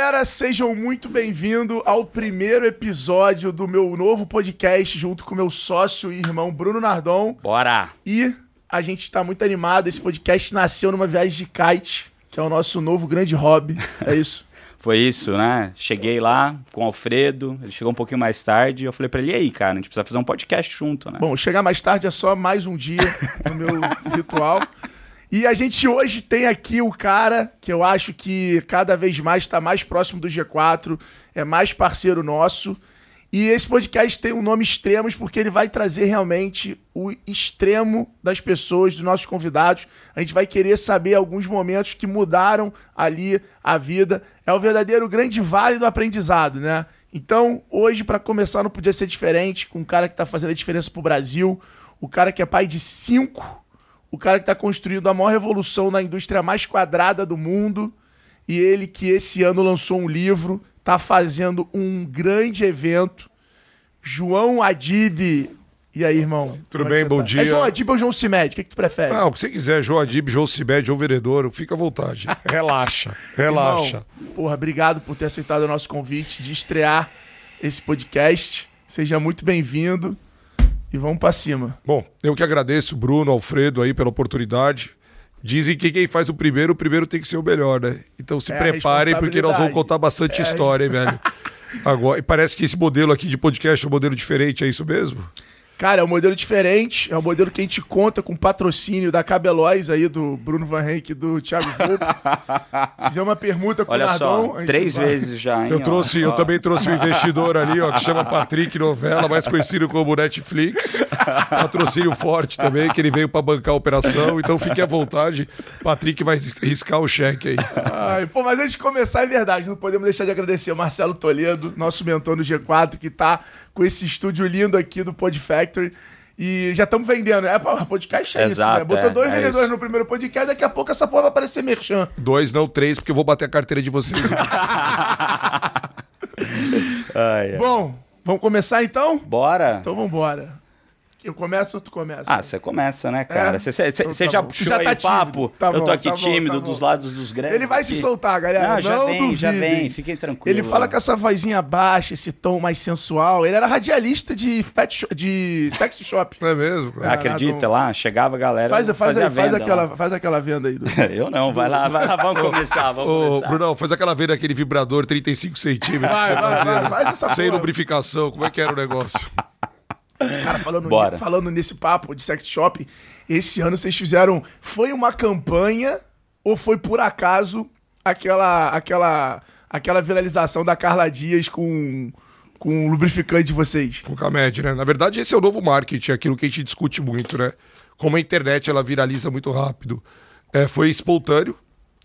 galera, sejam muito bem-vindos ao primeiro episódio do meu novo podcast junto com meu sócio e irmão Bruno Nardon. Bora! E a gente está muito animado. Esse podcast nasceu numa viagem de kite, que é o nosso novo grande hobby. É isso. Foi isso, né? Cheguei lá com o Alfredo, ele chegou um pouquinho mais tarde, eu falei pra ele, e aí, cara, a gente precisa fazer um podcast junto, né? Bom, chegar mais tarde é só mais um dia no meu ritual. E a gente hoje tem aqui o cara que eu acho que cada vez mais está mais próximo do G4, é mais parceiro nosso. E esse podcast tem um nome Extremos porque ele vai trazer realmente o extremo das pessoas, dos nossos convidados. A gente vai querer saber alguns momentos que mudaram ali a vida. É o verdadeiro grande vale do aprendizado, né? Então, hoje, para começar, não podia ser diferente com um cara que está fazendo a diferença para o Brasil, o cara que é pai de cinco, o cara que está construindo a maior revolução na indústria mais quadrada do mundo, e ele que esse ano lançou um livro tá fazendo um grande evento. João Adib. E aí, irmão? Tudo bem, bom tá? dia. É João Adib ou João Cimed? O que, que tu prefere? Ah, o que você quiser, João Adib, João Cimed, João Vereador, fica à vontade. Relaxa, relaxa. Irmão, porra, obrigado por ter aceitado o nosso convite de estrear esse podcast. Seja muito bem-vindo e vamos para cima. Bom, eu que agradeço, Bruno, Alfredo aí pela oportunidade. Dizem que quem faz o primeiro, o primeiro tem que ser o melhor, né? Então se É preparem, porque nós vamos contar bastante É. história, hein, velho? Agora, e parece que esse modelo aqui de podcast é um modelo diferente, é isso mesmo? Cara, é um modelo diferente, é um modelo que a gente conta com patrocínio da Cabelois aí, do Bruno Van Henk e do Thiago Volpe. Fizemos uma permuta com Olha o Nardon. só, gente três vai- vezes já, hein? Eu trouxe, eu também trouxe um investidor ali, ó, que chama Patrick Novela, mais conhecido como Netflix. Patrocínio forte também, que ele veio para bancar a operação. Então fique à vontade. Patrick vai riscar o cheque aí. Ai, pô, mas antes de começar, é verdade, não podemos deixar de agradecer o Marcelo Toledo, nosso mentor no G4, que tá com esse estúdio lindo aqui do Pod Factory. E já estamos vendendo, né? Pô, podcast é isso, né? Exato, Botou é, dois é vendedores isso. no primeiro podcast, daqui a pouco essa porra vai aparecer merchan. Dois, não três, porque eu vou bater a carteira de vocês. Ai. Bom, vamos começar então? Bora? Então vambora. Eu começo ou tu começa? Ah, você começa, né, cara? É? Você você- Então tá já bom. puxou Já aí tá o papo? Tá eu tô aqui tá bom, tímido tá dos lados dos grandes. Ele vai se aqui. soltar, galera. Não, Não, já vem, já duvidem. vem. Fiquem tranquilos. Ele fala com essa vozinha baixa, esse tom mais sensual. Ele era radialista de, fat de sex shop. Não é mesmo? Cara? Acredita lá? Chegava a galera. Faz, faz, aí, faz, venda aquela, lá. faz aquela venda aí. Du. Eu não, vai lá, vai lá, vamos começar, vamos Ô, começar. Brunão, faz aquela vez daquele vibrador 35 centímetros. Vai, que você vai, vai, né? faz essa Sem lubrificação, como é que era o negócio? Cara, falando, Bora. falando nesse papo de sex shop, esse ano vocês fizeram. Foi uma campanha ou foi por acaso aquela aquela aquela viralização da Carla Dias com, com o lubrificante de vocês? Com a média, né? Na verdade, esse é o novo marketing, aquilo que a gente discute muito, né? Como a internet ela viraliza muito rápido. É, foi espontâneo,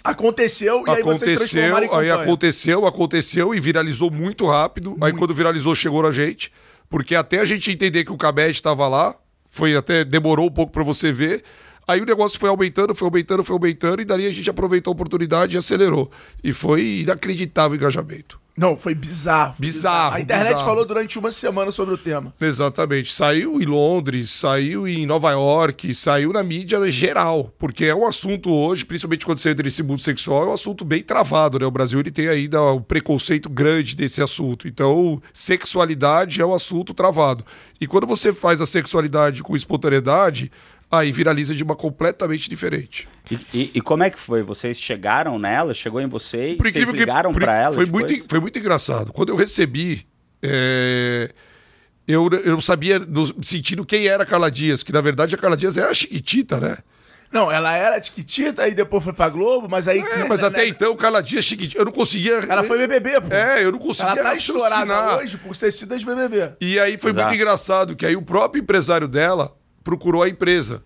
Aconteceu e aí vocês transformaram em aconteceu, aí campanha. aconteceu, aconteceu e viralizou muito rápido. Aí quando viralizou, chegou na gente. Porque até a gente entender que o Cabed estava lá, foi até demorou um pouco para você ver. Aí o negócio foi aumentando, foi aumentando, foi aumentando, e dali a gente aproveitou a oportunidade e acelerou. E foi inacreditável o engajamento. Não, foi bizarro. Bizarro, A internet bizarro. falou durante uma semana sobre o tema. Exatamente. Saiu em Londres, saiu em Nova York, saiu na mídia geral, porque é um assunto hoje, principalmente quando você entra nesse mundo sexual, é um assunto bem travado, né? O Brasil ele tem ainda um preconceito grande desse assunto. Então, sexualidade é um assunto travado. E quando você faz a sexualidade com espontaneidade, aí viraliza de uma completamente diferente. E, e- e como é que foi? Vocês chegaram nela? Chegou em vocês? Por Vocês ligaram por- pra ela foi depois? muito, foi muito engraçado. Quando eu recebi, é, eu, eu não sabia, no, sentindo quem era a Carla Dias, que na verdade a Carla Dias é a Chiquitita, né? Não, ela era tiquitita, aí depois foi pra Globo, mas aí. É, mas né, até né, então, Carla Dias Chiquitita, eu não conseguia. Ela foi BBB, pô. É, eu não conseguia. Ela tá estourada hoje por ter sido ex-BBB. E aí foi Exato. muito engraçado que aí o próprio empresário dela procurou a empresa.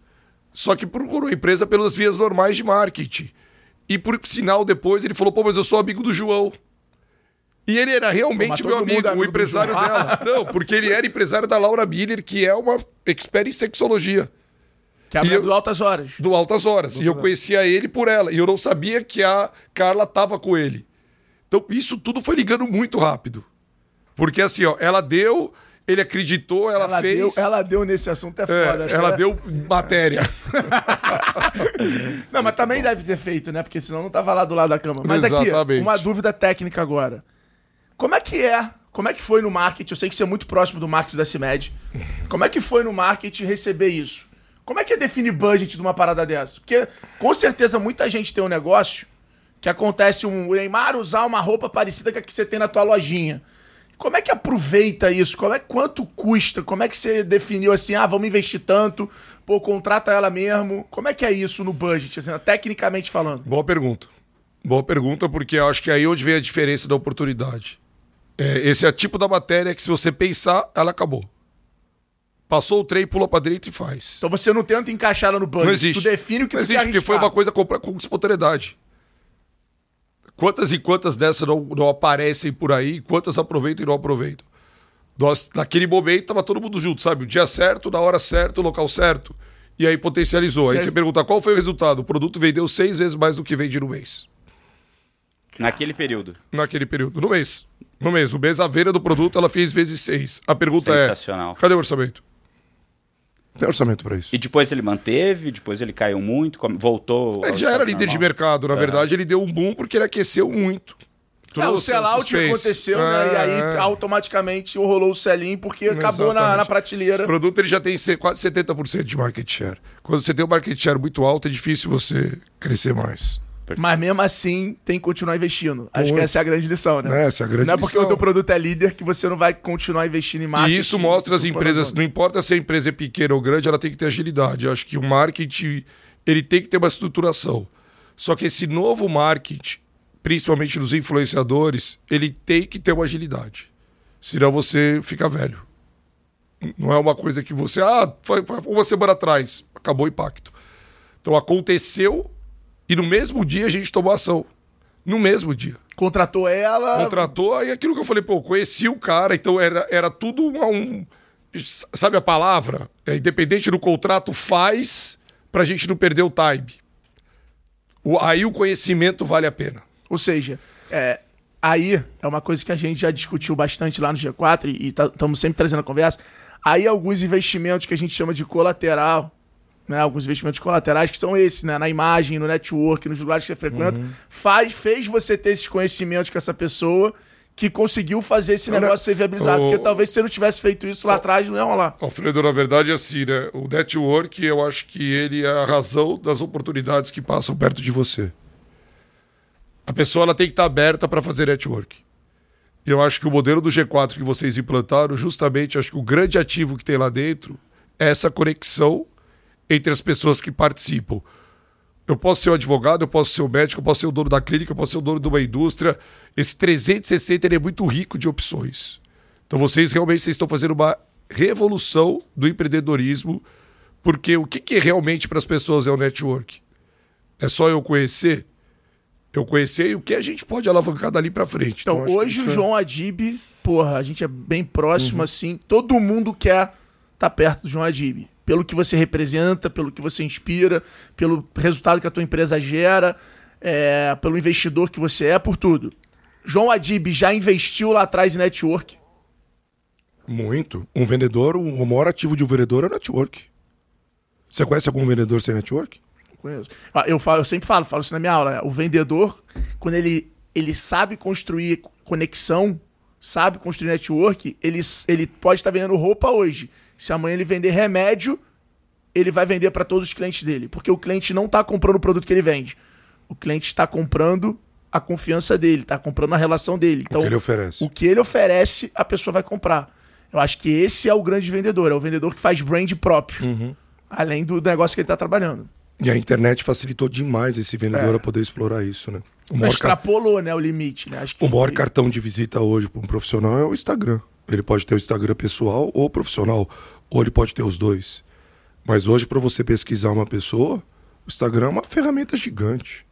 Só que procurou a empresa pelas vias normais de marketing. E por sinal, depois ele falou: pô, mas eu sou amigo do João. E ele era realmente meu amigo, é amigo o do empresário dela. Não, porque ele era empresário da Laura Miller, que é uma expert em sexologia. Que é eu- do Altas Horas. do Altas Horas. E eu conhecia ele por ela. E eu não sabia que a Carla tava com ele. Então, isso tudo foi ligando muito rápido. Porque assim, ó, ela deu, ele acreditou, ela, Ela fez. deu, ela deu nesse assunto, é É, foda. acho ela deu matéria. Não, mas também deve ter feito, né? Porque senão não tava lá do lado da cama. Mas aqui, Exatamente. uma dúvida técnica agora. Como é que é? Como é que foi no marketing? Eu sei que você é muito próximo do marketing da CIMED. Como é que foi no marketing receber isso? Como é que é definir budget de uma parada dessa? Porque com certeza muita gente tem um negócio que acontece um o Neymar usar uma roupa parecida com a que você tem na tua lojinha. Como é que aproveita isso? Como é, quanto custa? Como é que você definiu assim, ah, vamos investir tanto, pô, contrata ela mesmo? Como é que é isso no budget, assim, tecnicamente falando? Boa pergunta. Boa pergunta, porque eu acho que é aí onde vem a diferença da oportunidade. É, esse é o tipo da matéria que, se você pensar, ela acabou. Passou o trem, pula pra direita e faz. Então você não tenta encaixar ela no budget, Não existe. tu define o que não tu quer existe, porque foi uma coisa compra- com espontaneidade. Quantas e quantas dessas não, não aparecem por aí, quantas aproveitam e não aproveitam? Nós, naquele momento, tava todo mundo junto, sabe? O dia certo, na hora certa, o local certo. E aí potencializou. Aí você pergunta qual foi o resultado? O produto vendeu seis vezes mais do que vende no mês. Naquele período. Naquele período. No mês. No mês. O mês, a venda do produto, ela fez vezes seis. A pergunta é: Sensacional. cadê o orçamento? Tem orçamento para isso. E depois ele manteve, depois ele caiu muito, voltou. Ele já era líder de normal. mercado, na verdade, ele deu um boom porque ele aqueceu muito. É, o sellout aconteceu, né? E aí É, é. automaticamente rolou o selinho porque acabou na, na prateleira. Esse produto ele já tem se- quase 70% de market share. Quando você tem um market share muito alto, é difícil você crescer mais. Mas mesmo assim, tem que continuar investindo. Acho que Muito. essa é a grande lição, né? Essa é a grande não é porque lição. o teu produto é líder que você não vai continuar investindo em marketing. E isso mostra as empresas, não importa se a empresa é pequena ou grande, ela tem que ter agilidade. Eu acho que o marketing, ele tem que ter uma estruturação. Só que esse novo marketing, principalmente dos influenciadores, ele tem que ter uma agilidade. Senão você fica velho. Não é uma coisa que você, ah, foi, foi uma semana atrás, acabou o impacto. Então aconteceu e no mesmo dia a gente tomou ação. No mesmo dia Contratou ela. contratou, aí aquilo que eu falei, pô, conheci o cara, então era, era tudo uma- um. Sabe a palavra? É, independente do contrato, faz pra gente não perder o time. O- aí o conhecimento vale a pena. Ou seja, é, aí é uma coisa que a gente já discutiu bastante lá no G4 e estamos sempre trazendo a conversa. Aí alguns investimentos que a gente chama de colateral, né? Alguns investimentos colaterais que são esses, né? Na imagem, no network, nos lugares que você frequenta, faz, fez você ter esses conhecimentos com essa pessoa que conseguiu fazer esse negócio ser viabilizado. o- Porque talvez se você não tivesse feito isso lá atrás, não ia rolar. Alfredo, na verdade, é assim, né? O network, eu acho que ele é a razão das oportunidades que passam perto de você. A pessoa ela tem que estar aberta para fazer network. E eu acho que o modelo do G4 que vocês implantaram, justamente, acho que o grande ativo que tem lá dentro é essa conexão entre as pessoas que participam. Eu posso ser o advogado, eu posso ser o médico, eu posso ser o dono da clínica, eu posso ser o dono de uma indústria. Esse 360 ele é muito rico de opções. Então vocês realmente vocês estão fazendo uma revolução do empreendedorismo, porque o que, que realmente para as pessoas é o network? É só eu conhecer? Eu conhecer e o que a gente pode alavancar dali para frente. Então, que hoje o é- João Adib, porra, a gente é bem próximo assim. Todo mundo quer estar perto do João Adib. Pelo que você representa, pelo que você inspira, pelo resultado que a tua empresa gera, é, pelo investidor que você é, por tudo. João Adib já investiu lá atrás em network. Muito. Um vendedor, o maior ativo de um vendedor é o network. Você conhece algum vendedor sem network? Conheço. Ah, Eu, falo, eu sempre falo, falo isso na minha aula. né? O vendedor, quando ele, ele sabe construir conexão, sabe construir network, ele, ele pode estar vendendo roupa hoje. Se amanhã ele vender remédio, ele vai vender para todos os clientes dele. Porque o cliente não está comprando o produto que ele vende. O cliente está comprando a confiança dele, está comprando a relação dele. Então, o que ele oferece. o que ele oferece, a pessoa vai comprar. Eu acho que esse é o grande vendedor, é o vendedor que faz brand próprio. Uhum. Além do negócio que ele está trabalhando. E a internet facilitou demais esse vendedor É. a poder explorar isso, né? O maior, car- extrapolou, né, o limite, né? O maior foi- cartão de visita hoje para um profissional é o Instagram. Ele pode ter o Instagram pessoal ou profissional, ou ele pode ter os dois. Mas hoje, para você pesquisar uma pessoa, o Instagram é uma ferramenta gigante.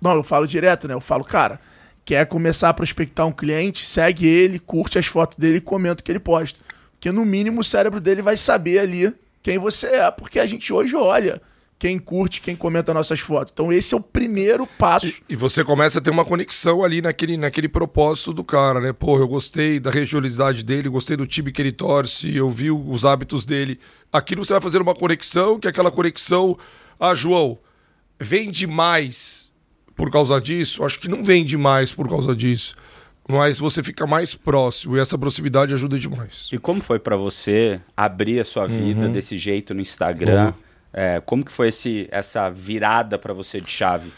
Não, eu falo direto, né? Eu falo, cara, quer começar a prospectar um cliente, segue ele, curte as fotos dele e comenta o que ele posta. Porque no mínimo o cérebro dele vai saber ali quem você é, porque a gente hoje olha quem curte, quem comenta nossas fotos. Então esse é o primeiro passo. E você começa a ter uma conexão ali naquele, naquele propósito do cara, né? Pô, eu gostei da regionalidade dele, gostei do time que ele torce, eu vi os hábitos dele. Aquilo você vai fazer uma conexão, que é aquela conexão. Ah, João, vende mais por causa disso? Acho que não vende mais por causa disso. Mas você fica mais próximo e essa proximidade ajuda demais. E como foi para você abrir a sua vida uhum. desse jeito no Instagram? Uhum. É, como que foi esse, essa virada para você de chave?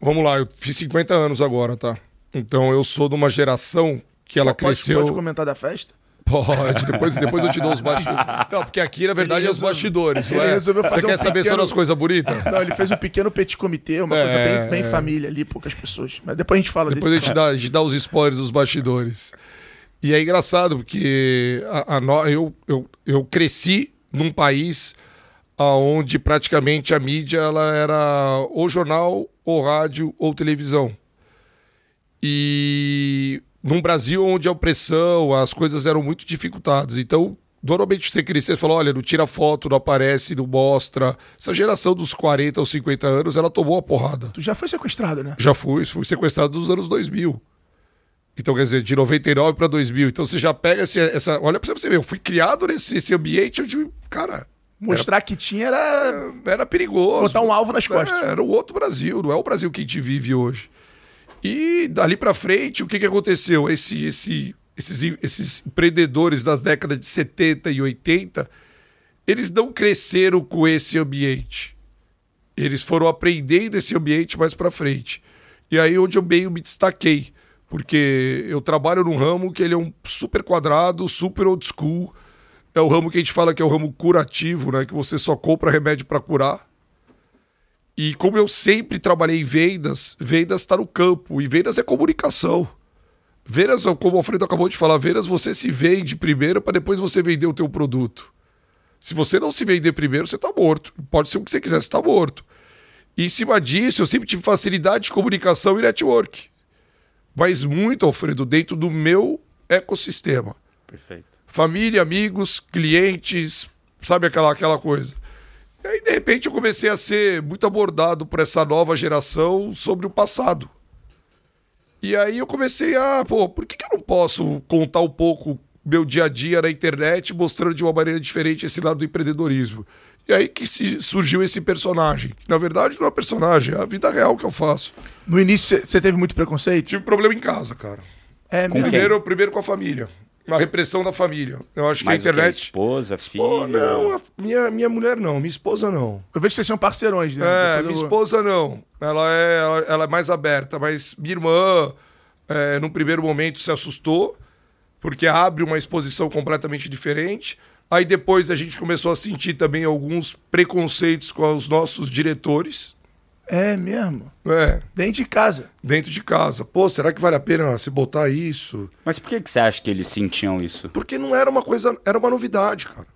Vamos lá, eu fiz 50 anos agora, tá? Então eu sou de uma geração que ela pode, cresceu. Pode comentar da festa? Pode, depois, depois eu te dou os bastidores. Não, porque aqui, na verdade, é os bastidores. Ele é? resolveu fazer Você quer um saber pequeno... só das coisas bonitas? Não, ele fez um pequeno petit comitê, uma é, coisa bem, bem é. família ali, poucas pessoas. Mas depois a gente fala depois desse. Depois a, gente dá, a gente dá os spoilers dos bastidores. E é engraçado, porque a, a, eu, eu, eu cresci num país onde praticamente a mídia ela era ou jornal, ou rádio, ou televisão. E num Brasil onde a opressão, as coisas eram muito dificultadas. Então, normalmente você crescer e falou, olha, não tira foto, não aparece, não mostra. Essa geração dos 40 aos 50 anos, ela tomou a porrada. Tu já foi sequestrado, né? Já fui, fui sequestrado nos anos 2000. Então, quer dizer, de 99 para 2000. Então, você já pega esse, essa... Olha pra você ver, eu fui criado nesse ambiente onde, cara... Mostrar era, que tinha era... Era perigoso. Botar um alvo nas costas. É, era o outro Brasil, não é o Brasil que a gente vive hoje. E dali para frente, o que, que aconteceu? Esse, esse, esses, esses empreendedores das décadas de 70 e 80, eles não cresceram com esse ambiente. Eles foram aprendendo esse ambiente mais para frente. E aí onde eu meio me destaquei, porque eu trabalho num ramo que ele é um super quadrado, super old school. É o ramo que a gente fala que é o ramo curativo, né? Que você só compra remédio para curar. E como eu sempre trabalhei em vendas, vendas está no campo e vendas é comunicação. Vendas, como o Alfredo acabou de falar, vendas você se vende primeiro para depois você vender o teu produto. Se você não se vender primeiro, você está morto. Pode ser o que você quiser, você está morto. E em cima disso, eu sempre tive facilidade de comunicação e network. Mas muito, Alfredo, dentro do meu ecossistema. Perfeito. Família, amigos, clientes, sabe aquela, aquela coisa. E aí, de repente, eu comecei a ser muito abordado por essa nova geração sobre o passado. E aí eu comecei a, pô, por que, que eu não posso contar um pouco meu dia a dia na internet, mostrando de uma maneira diferente esse lado do empreendedorismo? E aí que surgiu esse personagem. Que, na verdade, não é um personagem, é a vida real que eu faço. No início, você teve muito preconceito? Tive problema em casa, cara. É, primeiro, primeiro com a família uma repressão da família. Eu acho Mas que a internet. Que, esposa, filha. Oh, não, minha, minha mulher não, minha esposa não. Eu vejo que vocês são parceirões, né? É, minha eu... esposa não. Ela é, ela, ela, é mais aberta, mas minha irmã, é, num primeiro momento, se assustou, porque abre uma exposição completamente diferente. Aí depois a gente começou a sentir também alguns preconceitos com os nossos diretores. É mesmo? É. Dentro de casa. Dentro de casa. Pô, será que vale a pena se botar isso? Mas por que, que você acha que eles sentiam isso? Porque não era uma coisa. Era uma novidade, cara.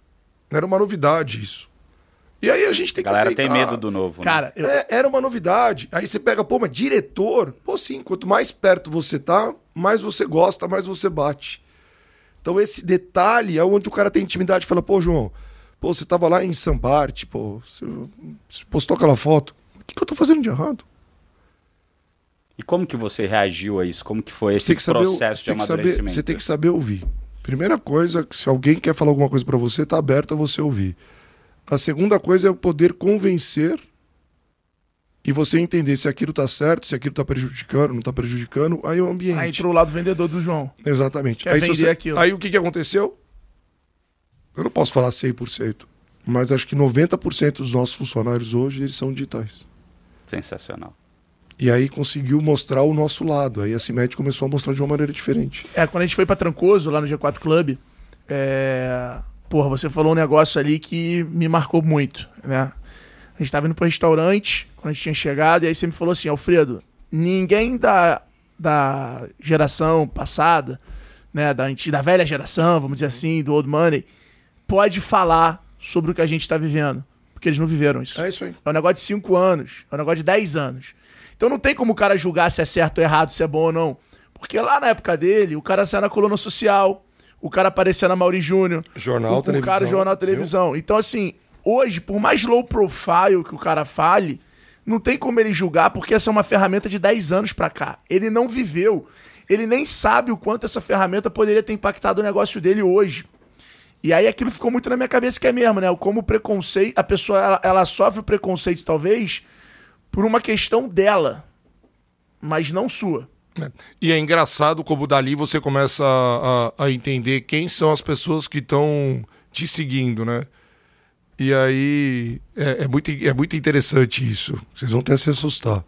Não era uma novidade isso. E aí a gente tem a galera que aceitar. tem medo do novo, né? Cara, eu... é, era uma novidade. Aí você pega, pô, mas diretor? Pô, sim, quanto mais perto você tá, mais você gosta, mais você bate. Então esse detalhe é onde o cara tem intimidade. Fala, pô, João, pô, você tava lá em Sambarte, pô, você postou aquela foto que, que eu tô fazendo de errado? E como que você reagiu a isso? Como que foi esse que processo saber, de amadurecimento? Saber, você tem que saber ouvir. Primeira coisa, se alguém quer falar alguma coisa para você, tá aberto a você ouvir. A segunda coisa é o poder convencer e você entender se aquilo tá certo, se aquilo tá prejudicando, não tá prejudicando, aí é o ambiente. Aí entrou o lado vendedor do João. Exatamente. Quer aí, vender você... aquilo. aí o que, que aconteceu? Eu não posso falar 100%, mas acho que 90% dos nossos funcionários hoje eles são digitais. Sensacional. E aí conseguiu mostrar o nosso lado. Aí a CIMED começou a mostrar de uma maneira diferente. É, quando a gente foi para Trancoso, lá no G4 Club, é... porra, você falou um negócio ali que me marcou muito, né? A gente tava indo pro restaurante, quando a gente tinha chegado, e aí você me falou assim, Alfredo, ninguém da, da geração passada, né, da, da velha geração, vamos dizer assim, do old money, pode falar sobre o que a gente está vivendo. Porque eles não viveram isso. É isso aí. É um negócio de 5 anos, é um negócio de 10 anos. Então não tem como o cara julgar se é certo ou errado, se é bom ou não. Porque lá na época dele, o cara saia na coluna social, o cara aparecia na Mauri Júnior. Jornal, o, televisão. O cara, jornal, televisão. Viu? Então, assim, hoje, por mais low profile que o cara fale, não tem como ele julgar, porque essa é uma ferramenta de 10 anos pra cá. Ele não viveu. Ele nem sabe o quanto essa ferramenta poderia ter impactado o negócio dele hoje. E aí aquilo ficou muito na minha cabeça que é mesmo, né? Como o preconceito, a pessoa ela, ela sofre o preconceito talvez por uma questão dela, mas não sua. É. E é engraçado como dali você começa a, a, a entender quem são as pessoas que estão te seguindo, né? E aí é, é, muito, é muito interessante isso. Vocês vão até se assustar.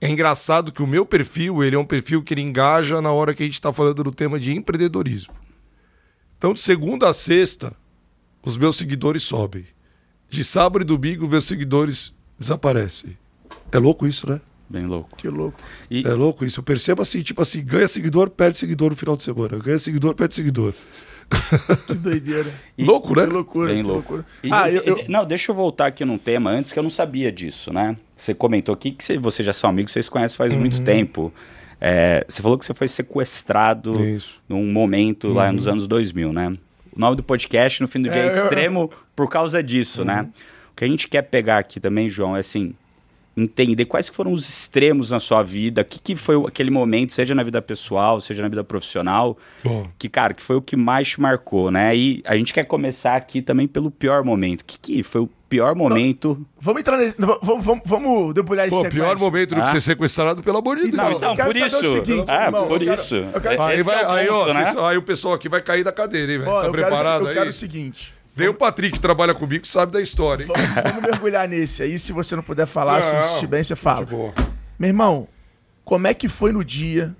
É engraçado que o meu perfil, ele é um perfil que ele engaja na hora que a gente está falando do tema de empreendedorismo. Então, de segunda a sexta, os meus seguidores sobem. De sábado e domingo, meus seguidores desaparecem. É louco isso, né? Bem louco. Que louco. E... É louco isso. Eu percebo assim, tipo assim, ganha seguidor, perde seguidor no final de semana. Ganha seguidor, perde seguidor. Que doideira. E, louco, né? Que loucura. Bem que louco. loucura. E, ah, e, eu, eu... Não, deixa eu voltar aqui num tema antes que eu não sabia disso, né? Você comentou aqui que você, vocês já são amigos, vocês conhecem faz uhum. muito tempo. É, você falou que você foi sequestrado Isso. num momento uhum. lá nos anos 2000, né? O nome do podcast, no fim do dia, é, é extremo eu... por causa disso, uhum. né? O que a gente quer pegar aqui também, João, é assim, entender quais foram os extremos na sua vida, o que, que foi aquele momento, seja na vida pessoal, seja na vida profissional, Bom. que, cara, que foi o que mais te marcou, né? E a gente quer começar aqui também pelo pior momento. O que, que foi o pior momento? Não, vamos entrar nesse... Vamos, vamos, vamos debulhar esse Pô, pior momento do ah? que ser sequestrado, pelo amor de Deus. Não, então, por isso. O seguinte, ah, irmão, por isso. Quero, aí, vai, é ponto, ó, né? aí, o pessoal aqui vai cair da cadeira, hein, velho? Tá eu preparado quero, aí? Eu quero o seguinte... Vem o Patrick que trabalha comigo que sabe da história. Vamos, vamos, mergulhar nesse aí. Se você não puder falar, não, se assistir bem, você fala. Meu irmão, como é que foi no dia?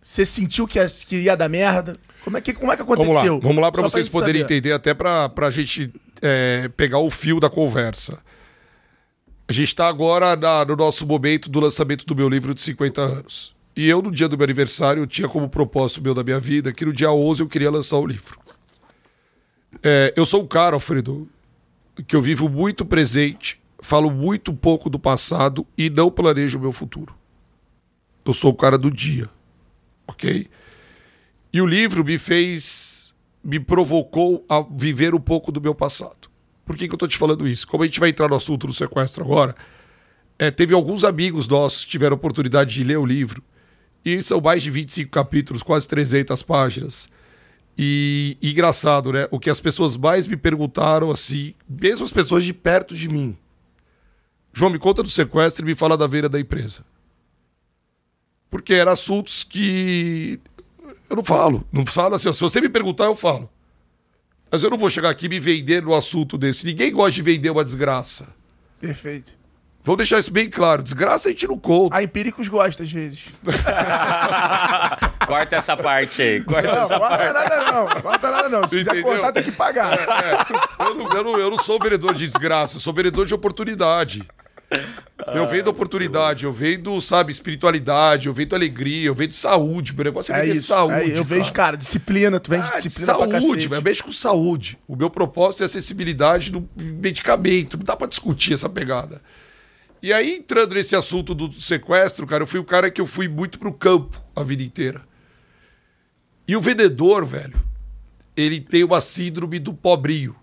Você sentiu que ia, que ia dar merda? Como é que, como é que aconteceu? Vamos lá, vamos lá para vocês poderem saber. entender, até para a gente é, pegar o fio da conversa. A gente está agora na, no nosso momento do lançamento do meu livro de 50 anos. E eu, no dia do meu aniversário, eu tinha como propósito meu da minha vida que no dia 11 eu queria lançar o livro. É, eu sou um cara, Alfredo, que eu vivo muito presente, falo muito pouco do passado e não planejo o meu futuro. Eu sou o cara do dia, ok? E o livro me fez, me provocou a viver um pouco do meu passado. Por que, que eu estou te falando isso? Como a gente vai entrar no assunto do sequestro agora, é, teve alguns amigos nossos que tiveram a oportunidade de ler o livro, e são mais de 25 capítulos, quase 300 páginas. E, engraçado, né? O que as pessoas mais me perguntaram, assim, mesmo as pessoas de perto de mim. João, me conta do sequestro e me fala da veira da empresa. Porque eram assuntos que eu não falo. Não falo assim, ó, se você me perguntar, eu falo. Mas eu não vou chegar aqui e me vender no assunto desse. Ninguém gosta de vender uma desgraça. Perfeito. Vamos deixar isso bem claro. Desgraça a gente não conta. A Empíricos gosta, às vezes. corta essa parte aí. Corta não, essa corta parte. nada não. Corta nada não. Se quiser Entendeu? cortar, tem que pagar. É, é. Eu, não, eu, não, eu não sou vereador de desgraça, eu sou vereador de oportunidade. Eu vendo oportunidade, eu vendo, sabe, espiritualidade, eu vendo alegria, eu vendo saúde. Meu negócio é, é isso, saúde. É, eu cara. vejo, cara, disciplina, tu vende ah, disciplina saúde, velho. Mexe com saúde. O meu propósito é acessibilidade do medicamento. Não dá pra discutir essa pegada. E aí, entrando nesse assunto do sequestro, cara, eu fui o cara que eu fui muito pro campo a vida inteira. E o vendedor, velho, ele tem uma síndrome do pobrinho.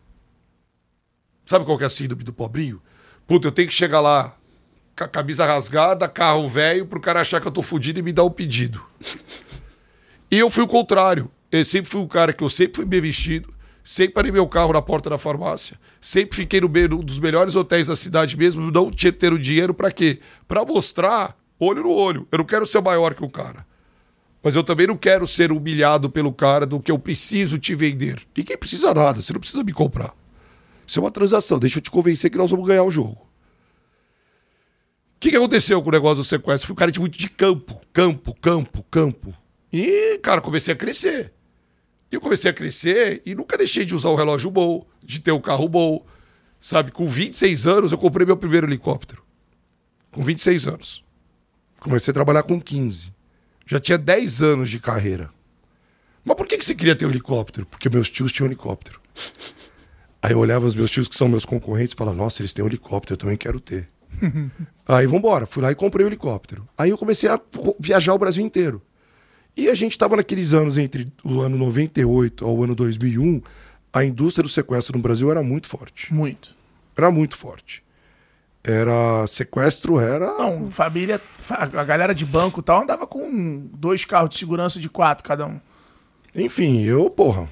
Sabe qual que é a síndrome do pobrinho? Puta, eu tenho que chegar lá com a camisa rasgada, carro velho, pro cara achar que eu tô fudido e me dar um pedido. E eu fui o contrário. Eu sempre fui o cara que eu sempre fui bem vestido, sempre parei meu carro na porta da farmácia, sempre fiquei no meio dos melhores hotéis da cidade mesmo, não tinha ter o dinheiro para quê? Para mostrar olho no olho. Eu não quero ser maior que o cara. Mas eu também não quero ser humilhado pelo cara do que eu preciso te vender. Ninguém precisa nada, você não precisa me comprar. Isso é uma transação, deixa eu te convencer que nós vamos ganhar o jogo. O que, que aconteceu com o negócio do sequestro? Fui um cara de muito de campo, campo, campo, campo. E, cara, comecei a crescer. E eu comecei a crescer e nunca deixei de usar o relógio bom, de ter o um carro bom. Sabe, com 26 anos eu comprei meu primeiro helicóptero. Com 26 anos. Comecei a trabalhar com 15. Já tinha 10 anos de carreira. Mas por que, que você queria ter um helicóptero? Porque meus tios tinham um helicóptero. Aí eu olhava os meus tios, que são meus concorrentes, e falava, nossa, eles têm um helicóptero, eu também quero ter. Aí vambora, fui lá e comprei o um helicóptero. Aí eu comecei a viajar o Brasil inteiro. E a gente estava naqueles anos entre o ano 98 ao ano 2001, a indústria do sequestro no Brasil era muito forte. Muito. Era muito forte. Era sequestro, era. Não, família, a galera de banco e tal andava com dois carros de segurança de quatro cada um. Enfim, eu, porra,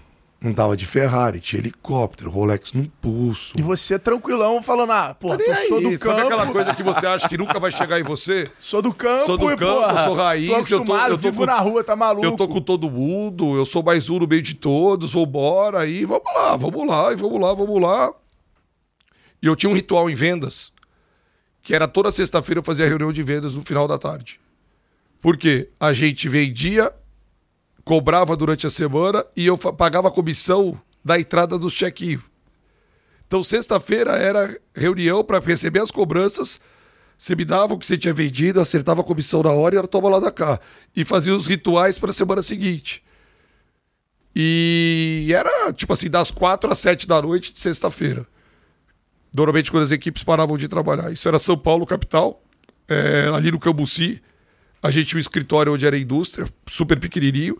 Andava de Ferrari, tinha helicóptero, Rolex no pulso. E você tranquilão falando, ah, pô, tá eu sou do Sabe campo. Sabe aquela coisa que você acha que nunca vai chegar em você? Sou do campo, Sou do e, campo, porra, sou raiz, tô eu tô- acostumado, eu tô vivo com- na rua, tá maluco. Eu tô com todo mundo, eu sou mais um no meio de todos, vambora aí, vamos lá, vamos lá, e vamos lá, vamos lá. E eu tinha um ritual em vendas, que era toda sexta-feira eu fazia reunião de vendas no final da tarde. Por quê? A gente vendia, cobrava durante a semana e eu pagava a comissão da entrada do check-in. Então, sexta-feira era reunião para receber as cobranças. Você me dava o que você tinha vendido, acertava a comissão na hora e era toma lá da cá. E fazia os rituais para a semana seguinte. E era, tipo assim, das quatro às sete da noite de sexta-feira. Normalmente quando as equipes paravam de trabalhar. Isso era São Paulo, capital. É, ali no Cambuci. A gente tinha um escritório onde era indústria, super pequenininho.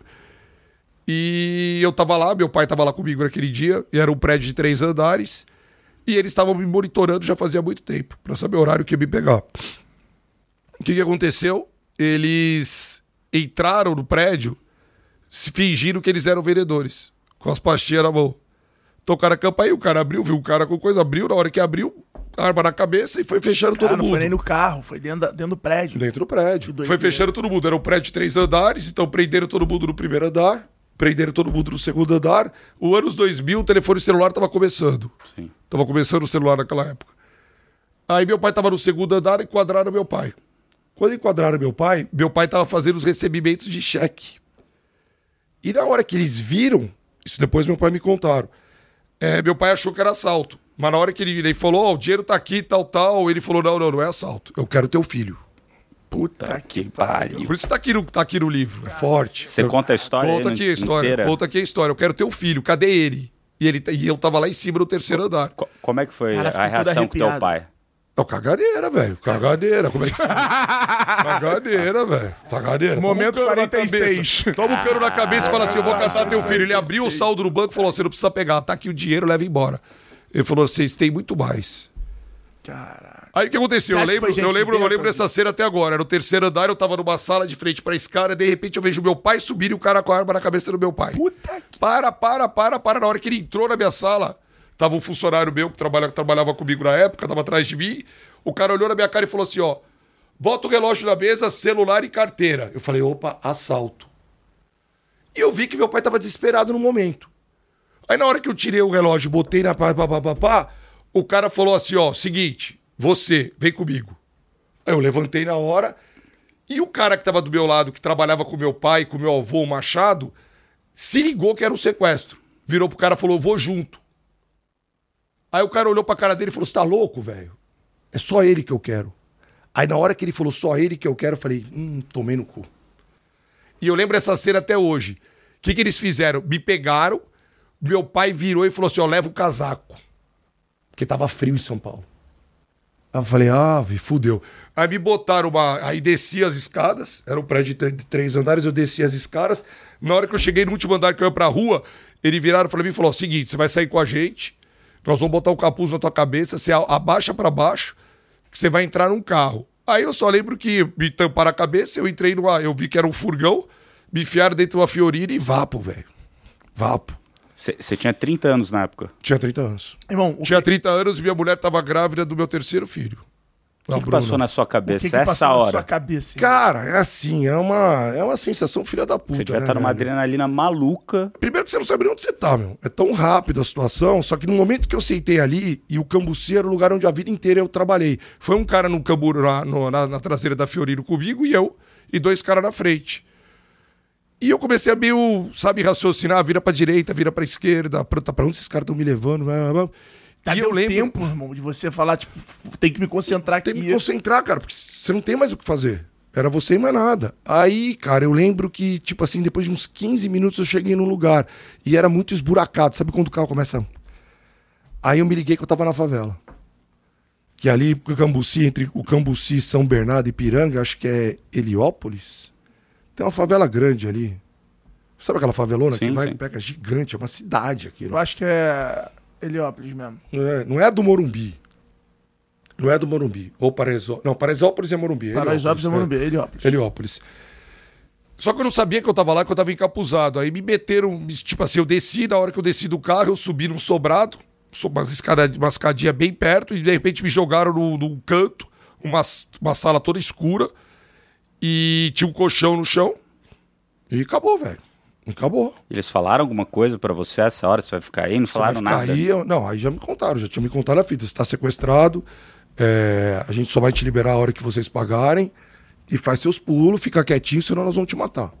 E eu tava lá, meu pai tava lá comigo naquele dia, e era um prédio de três andares, e eles estavam me monitorando já fazia muito tempo, para saber o horário que ia me pegar. O que, que aconteceu? Eles entraram no prédio, fingiram que eles eram vendedores, com as pastinhas na mão. Tocaram a campainha, o cara abriu, viu o cara com coisa, abriu, na hora que abriu, arma na cabeça e foi fechando todo Cara, não mundo. foi nem no carro, foi dentro, da- dentro do prédio. Dentro do prédio. Foi fechando todo mundo. Era um prédio de três andares, então prenderam todo mundo no primeiro andar, prenderam todo mundo no segundo andar. O anos 2000, o telefone celular estava começando. Sim. Tava começando o celular naquela época. Aí meu pai tava no segundo andar e enquadraram meu pai. Quando enquadraram meu pai, meu pai tava fazendo os recebimentos de cheque. E na hora que eles viram, isso depois meu pai me contaram, é, meu pai achou que era assalto. Mas na hora que ele, ele falou, ó, o dinheiro tá aqui, tal, tal, ele falou, não, não, não é assalto. Eu quero teu filho. Puta que pariu. Por isso tá aqui no, tá aqui no livro, é forte. Você Eu- conta a história Conta aqui a história, inteira? conta aqui a história. Eu quero teu filho, cadê ele? E, ele, e eu tava lá em cima no terceiro andar. Co- Como é que foi Cara, a reação com teu pai? É o caganeira, velho. Caganeira. Como é que Caganeira, velho. Caganeira. Toma Momento um cano na 46. cabeça. Toma um cano na cabeça e fala assim: eu vou catar teu filho. Ele abriu o saldo no banco e falou: você não precisa pegar, tá aqui o dinheiro, leva embora. Ele falou: vocês têm muito mais. Caralho. Aí o que aconteceu? Eu lembro, eu lembro, eu lembro dessa cena até agora. Era o terceiro andar, eu tava numa sala de frente pra escada, de repente eu vejo meu pai subir e o cara com a arma na cabeça do meu pai. Puta que... Para, para, para, para. Na hora que ele entrou na minha sala, tava um funcionário meu que trabalha, que trabalhava comigo na época, tava atrás de mim. O cara olhou na minha cara e falou assim: ó, bota o relógio na mesa, celular e carteira. Eu falei, opa, assalto. E eu vi que meu pai tava desesperado no momento. Aí na hora que eu tirei o relógio, botei na pá, pá, pá, pá, pá, o cara falou assim: ó, seguinte, você, vem comigo. Aí eu levantei na hora. E o cara que tava do meu lado, que trabalhava com meu pai, com meu avô, o Machado, se ligou que era um sequestro. Virou pro cara e falou: vou junto. Aí o cara olhou pra cara dele e falou: Você tá louco, velho? É só ele que eu quero. Aí na hora que ele falou só ele que eu quero, eu falei: Hum, tomei no cu. E eu lembro essa cena até hoje. O que, que eles fizeram? Me pegaram, meu pai virou e falou assim: Ó, leva o casaco. Porque tava frio em São Paulo. Aí eu falei, ah, vi, fudeu. Aí me botaram uma. Aí desci as escadas, era um prédio de tr- de três andares, eu desci as escadas. Na hora que eu cheguei no último andar que eu ia pra rua, ele viraram pra mim e falou: seguinte, você vai sair com a gente, nós vamos botar o capuz na tua cabeça, você abaixa pra baixo, que você vai entrar num carro. Aí eu só lembro que me tamparam a cabeça, eu entrei numa. Eu vi que era um furgão, me enfiaram dentro de uma fiorina e vapo, velho. Vapo. Você tinha 30 anos na época. Tinha 30 anos. Irmão, o Tinha que, 30 anos e minha mulher tava grávida do meu terceiro filho. O que, que passou na sua o cabeça que que essa passou na hora? sua cabeça? Cara, é assim, é uma, é uma sensação filha da puta. Você devia né, estar numa velho? adrenalina maluca. Primeiro que você não sabe nem onde você tá, meu. É tão rápido a situação, só que no momento que eu sentei ali, e o Cambuci era o lugar onde a vida inteira eu trabalhei. Foi um cara no camburo na, no- na, na traseira da Fiorino comigo e eu, e dois caras na frente. E eu comecei a meio, sabe, raciocinar, vira pra direita, vira pra esquerda, pra, pra onde esses caras estão me levando? blá, blá, blá. Tá e eu lembro. tempo, irmão, de você falar, tipo, tem que me concentrar aqui. Tem que me concentrar, cara, porque você não tem mais o que fazer. Era você e mais nada. Aí, cara, eu lembro que, tipo assim, depois de uns 15 minutos eu cheguei no lugar. E era muito esburacado. Sabe quando o carro começa. Aí eu me liguei que eu tava na favela. Que ali, o Cambuci, entre o Cambuci, São Bernardo e Piranga, acho que é Heliópolis. Tem uma favela grande ali. Sabe aquela favelona que Sim, vai sim. e pega gigante? É uma cidade aquilo. Eu acho que é Heliópolis mesmo. Não é, não é a do Morumbi. Não é a do Morumbi. Ou Paraisópolis. Não, Paraisópolis é Morumbi. Paraisópolis é né? Morumbi, Heliópolis. Heliópolis. Só que eu não sabia que eu tava lá, que eu tava encapuzado. Aí me meteram, tipo assim, eu desci, na hora que eu desci do carro, eu subi num sobrado, umas, escadas, uma escadinha bem perto, e de repente me jogaram num, num canto, uma, uma sala toda escura, e tinha um colchão no chão, e acabou, velho. Acabou. Eles falaram alguma coisa para você essa hora? Você vai ficar aí? Não falaram nada? Aí, não, aí já me contaram, já tinham me contado a fita. Você está sequestrado, é, a gente só vai te liberar a hora que vocês pagarem e faz seus pulos, fica quietinho, senão nós vamos te matar.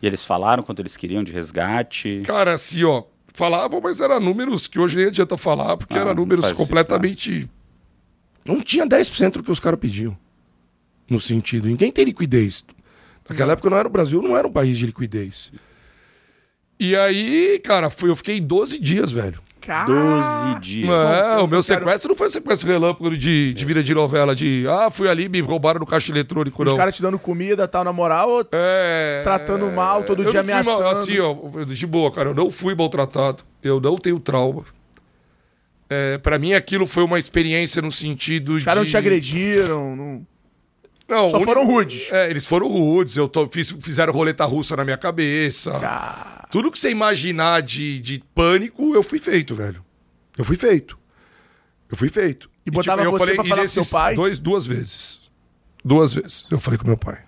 E eles falaram quanto eles queriam de resgate? Cara, assim, ó, falavam, mas eram números que hoje nem adianta falar, porque ah, eram números completamente. Não tinha 10% do que os caras pediam. No sentido, ninguém tem liquidez. Naquela não. época não era o Brasil, não era um país de liquidez. E aí, cara, foi, eu fiquei 12 dias, velho. Car... 12 dias. É, o meu sequestro não foi sequestro relâmpago de, de vida de novela, de ah, fui ali, me roubaram no caixa eletrônico, não. Os caras te dando comida, tal, na moral, é... tratando mal, todo eu dia ameaçando. Mal, assim, ó, de boa, cara, eu não fui maltratado, eu não tenho trauma. É, para mim aquilo foi uma experiência no sentido Os caras não te agrediram, não... Não, Só foram rudes. É, eles foram rudes. Eu tô, fiz, fizeram roleta russa na minha cabeça. Car... Tudo que você imaginar de, de pânico, eu fui feito, velho. Eu fui feito. Eu fui feito. E, e botava tipo, você falei, pra falar com seu pai? Dois, duas vezes. Duas vezes eu falei com meu pai.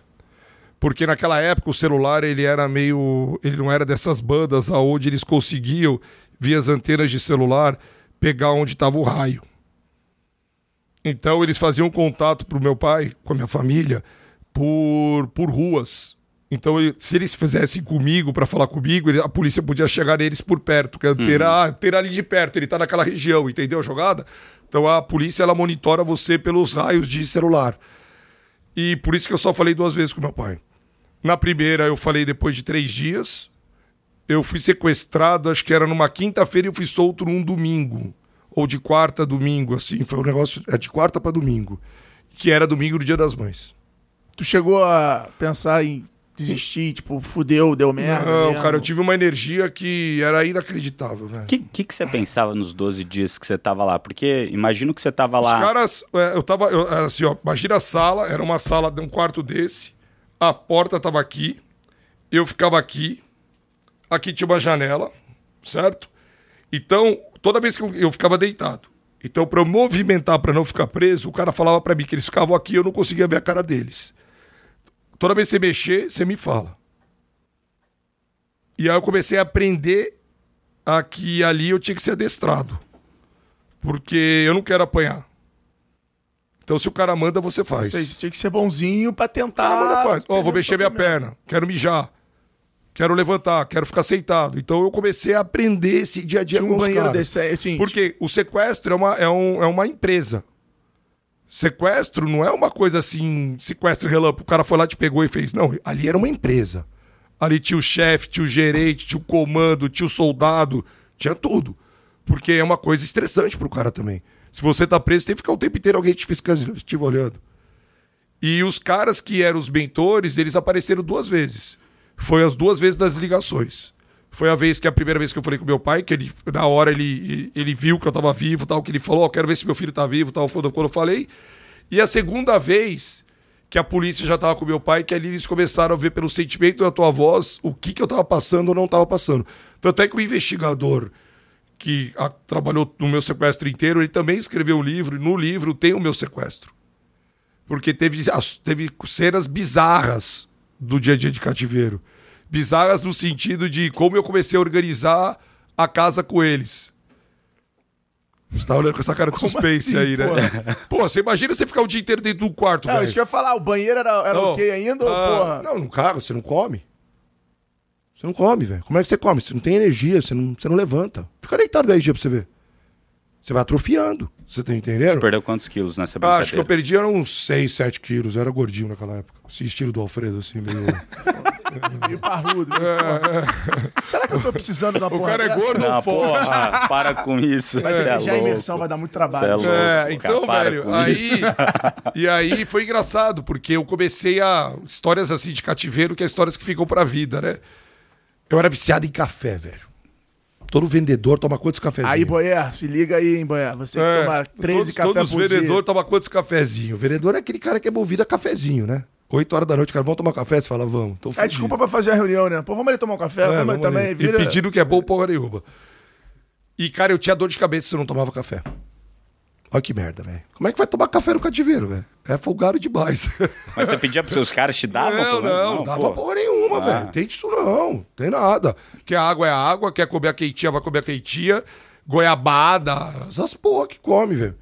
Porque naquela época o celular ele era meio. Ele não era dessas bandas aonde eles conseguiam, via as antenas de celular, pegar onde estava o raio. Então eles faziam contato pro meu pai, com a minha família, por, por ruas. Então, se eles fizessem comigo para falar comigo, a polícia podia chegar neles por perto, que ter, uhum. ter ali de perto, ele tá naquela região, entendeu a jogada? Então a polícia ela monitora você pelos raios de celular. E por isso que eu só falei duas vezes com meu pai. Na primeira eu falei depois de três dias. Eu fui sequestrado, acho que era numa quinta-feira e eu fui solto num domingo ou de quarta a domingo, assim. Foi um negócio. É de quarta para domingo. Que era domingo do Dia das Mães. Tu chegou a pensar em desistir, tipo, fudeu, deu merda? Não, mesmo. cara, eu tive uma energia que era inacreditável, velho. O que, que, que, você pensava nos 12 dias que você tava lá? Porque imagino que você tava lá. Os caras, é, eu tava. Eu, era assim, ó, imagina a sala, era uma sala de um quarto desse, a porta tava aqui, eu ficava aqui, aqui tinha uma janela, certo? Então, toda vez que eu, eu ficava deitado. Então, para eu movimentar, para não ficar preso, o cara falava para mim que eles ficavam aqui e eu não conseguia ver a cara deles. Toda vez que você mexer, você me fala. E aí eu comecei a aprender aqui e ali eu tinha que ser adestrado. Porque eu não quero apanhar. Então, se o cara manda, você faz. Você tinha que ser bonzinho para tentar. O cara manda, faz. Ó, oh, vou mexer minha perna, quero mijar quero levantar, quero ficar sentado. Então eu comecei a aprender esse dia a dia Tinha um com os caras. Assim, Porque o sequestro é uma, é, um, é uma empresa. Sequestro não é uma coisa assim, sequestro relâmpago, o cara foi lá, te pegou e fez. Não, ali era uma empresa. Ali tinha o chefe, tinha o gerente, tinha o comando, tinha o soldado, tinha tudo. Porque é uma coisa estressante pro cara também. Se você tá preso, tem que ficar o tempo inteiro alguém te fiscalizando, te olhando. E os caras que eram os mentores, eles apareceram duas vezes foi as duas vezes das ligações. Foi a vez que a primeira vez que eu falei com meu pai, que ele, na hora ele, ele viu que eu tava vivo, tal, que ele falou, oh, quero ver se meu filho tá vivo, tal, quando, quando eu falei. E a segunda vez que a polícia já tava com meu pai, que ali eles começaram a ver pelo sentimento da tua voz o que que eu tava passando ou não tava passando. Tanto é que o investigador que a, trabalhou no meu sequestro inteiro, ele também escreveu um livro, e no livro tem o meu sequestro. Porque teve, teve cenas bizarras do dia a dia de cativeiro. Bizarras no sentido de como eu comecei a organizar a casa com eles. Você tá olhando com essa cara de suspense assim, aí, né? Pô, você imagina você ficar o dia inteiro dentro do quarto, velho. Não, isso que eu ia falar, o banheiro era, era não, ok ainda? Ah? Não, não caga, você não come. Você não come, velho. Como é que você come? Você não tem energia, você não, você não levanta. Fica deitado 10 dias pra você ver. Você vai atrofiando. Você tá entendendo? Você perdeu quantos quilos nessa brincadeira? Ah, acho que eu perdi eram uns 6, 7 quilos. Eu era gordinho naquela época. Esse estilo do Alfredo, assim, meio. meio parrudo. É, é. Será que eu tô precisando da porra? O cara é gordo ou porra, para com isso. Mas é já a imersão vai dar muito trabalho. É, louco, é então, cara, velho, aí. e aí foi engraçado, porque eu comecei a. Histórias assim de cativeiro, que é histórias que ficam pra vida, né? Eu era viciado em café, velho. Todo vendedor toma quantos cafezinhos? Aí, Boyer, se liga aí, hein, Boyer. Você é, toma 13 cafés por dia. Todos vendedor toma quantos cafezinhos? O vendedor é aquele cara que é movido a cafezinho, né? 8 horas da noite, cara, vamos tomar café? Você fala, vamos. Tô é desculpa pra fazer a reunião, né? Pô, vamos ali tomar um café, é, vamos, vamos ali também. Vira... E pedindo que é bom porra nenhuma. E, cara, eu tinha dor de cabeça se eu não tomava café. Olha que merda, velho. Como é que vai tomar café no cativeiro, velho? É folgado demais. Mas você pedia pros seus caras, te davam? Não, não, não, dava pô. porra nenhuma, ah. velho. Tem isso não, tem nada. Quer água é água, quer comer a queitinha, vai comer a queitinha. Goiabada, essas porra que come, velho.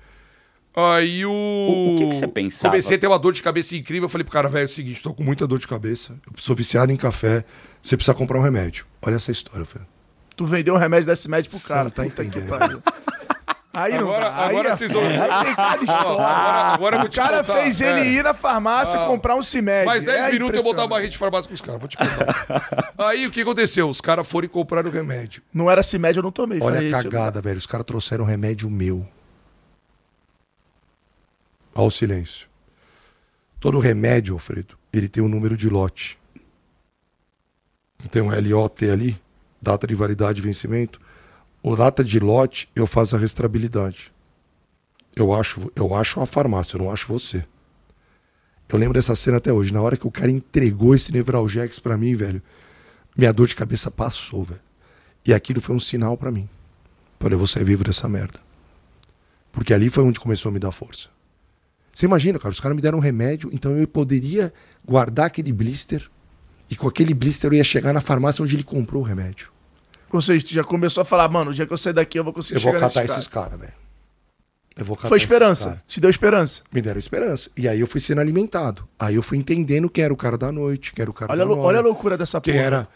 Aí o. O, o que, que, você pensava? Comecei a ter uma dor de cabeça incrível. Eu falei pro cara, velho, é o seguinte, tô com muita dor de cabeça. Eu sou viciado em café. Você precisa comprar um remédio. Olha essa história, velho. Tu vendeu um remédio desse médico pro cara. Você tá entendendo. Aí agora, não, agora aí, vocês vão. Aí tem cada história. Agora, agora o cara contar. fez ele é. ir na farmácia ah, comprar um Cimed. Mais 10 é minutos eu botar uma rede de farmácia com os caras. Vou te contar. aí o que aconteceu? Os caras foram e compraram o remédio. Não era Cimed, eu não tomei. Olha a cagada, velho. Os caras trouxeram um remédio meu. Ao silêncio. Todo remédio, Alfredo, ele tem um número de lote. Tem um LOT ali, data de validade e vencimento. O data de lote, eu faço a restabilidade. Eu acho, eu acho a farmácia, eu não acho você. Eu lembro dessa cena até hoje. Na hora que o cara entregou esse Nevralgex para mim, velho, minha dor de cabeça passou, velho. E aquilo foi um sinal para mim. Falei, eu vou sair vivo dessa merda. Porque ali foi onde começou a me dar força. Você imagina, cara, os caras me deram um remédio, então eu poderia guardar aquele blister e com aquele blister eu ia chegar na farmácia onde ele comprou o remédio. Ou seja, tu já começou a falar, mano, o dia que eu sair daqui eu vou conseguir eu chegar vou catar esses caras, velho. Eu vou catar Foi esperança. Cara. Te deu esperança. Me deram esperança. E aí eu fui sendo alimentado. Aí eu fui entendendo que era o cara da noite, que era o cara olha da noite. Olha a loucura dessa que porra. era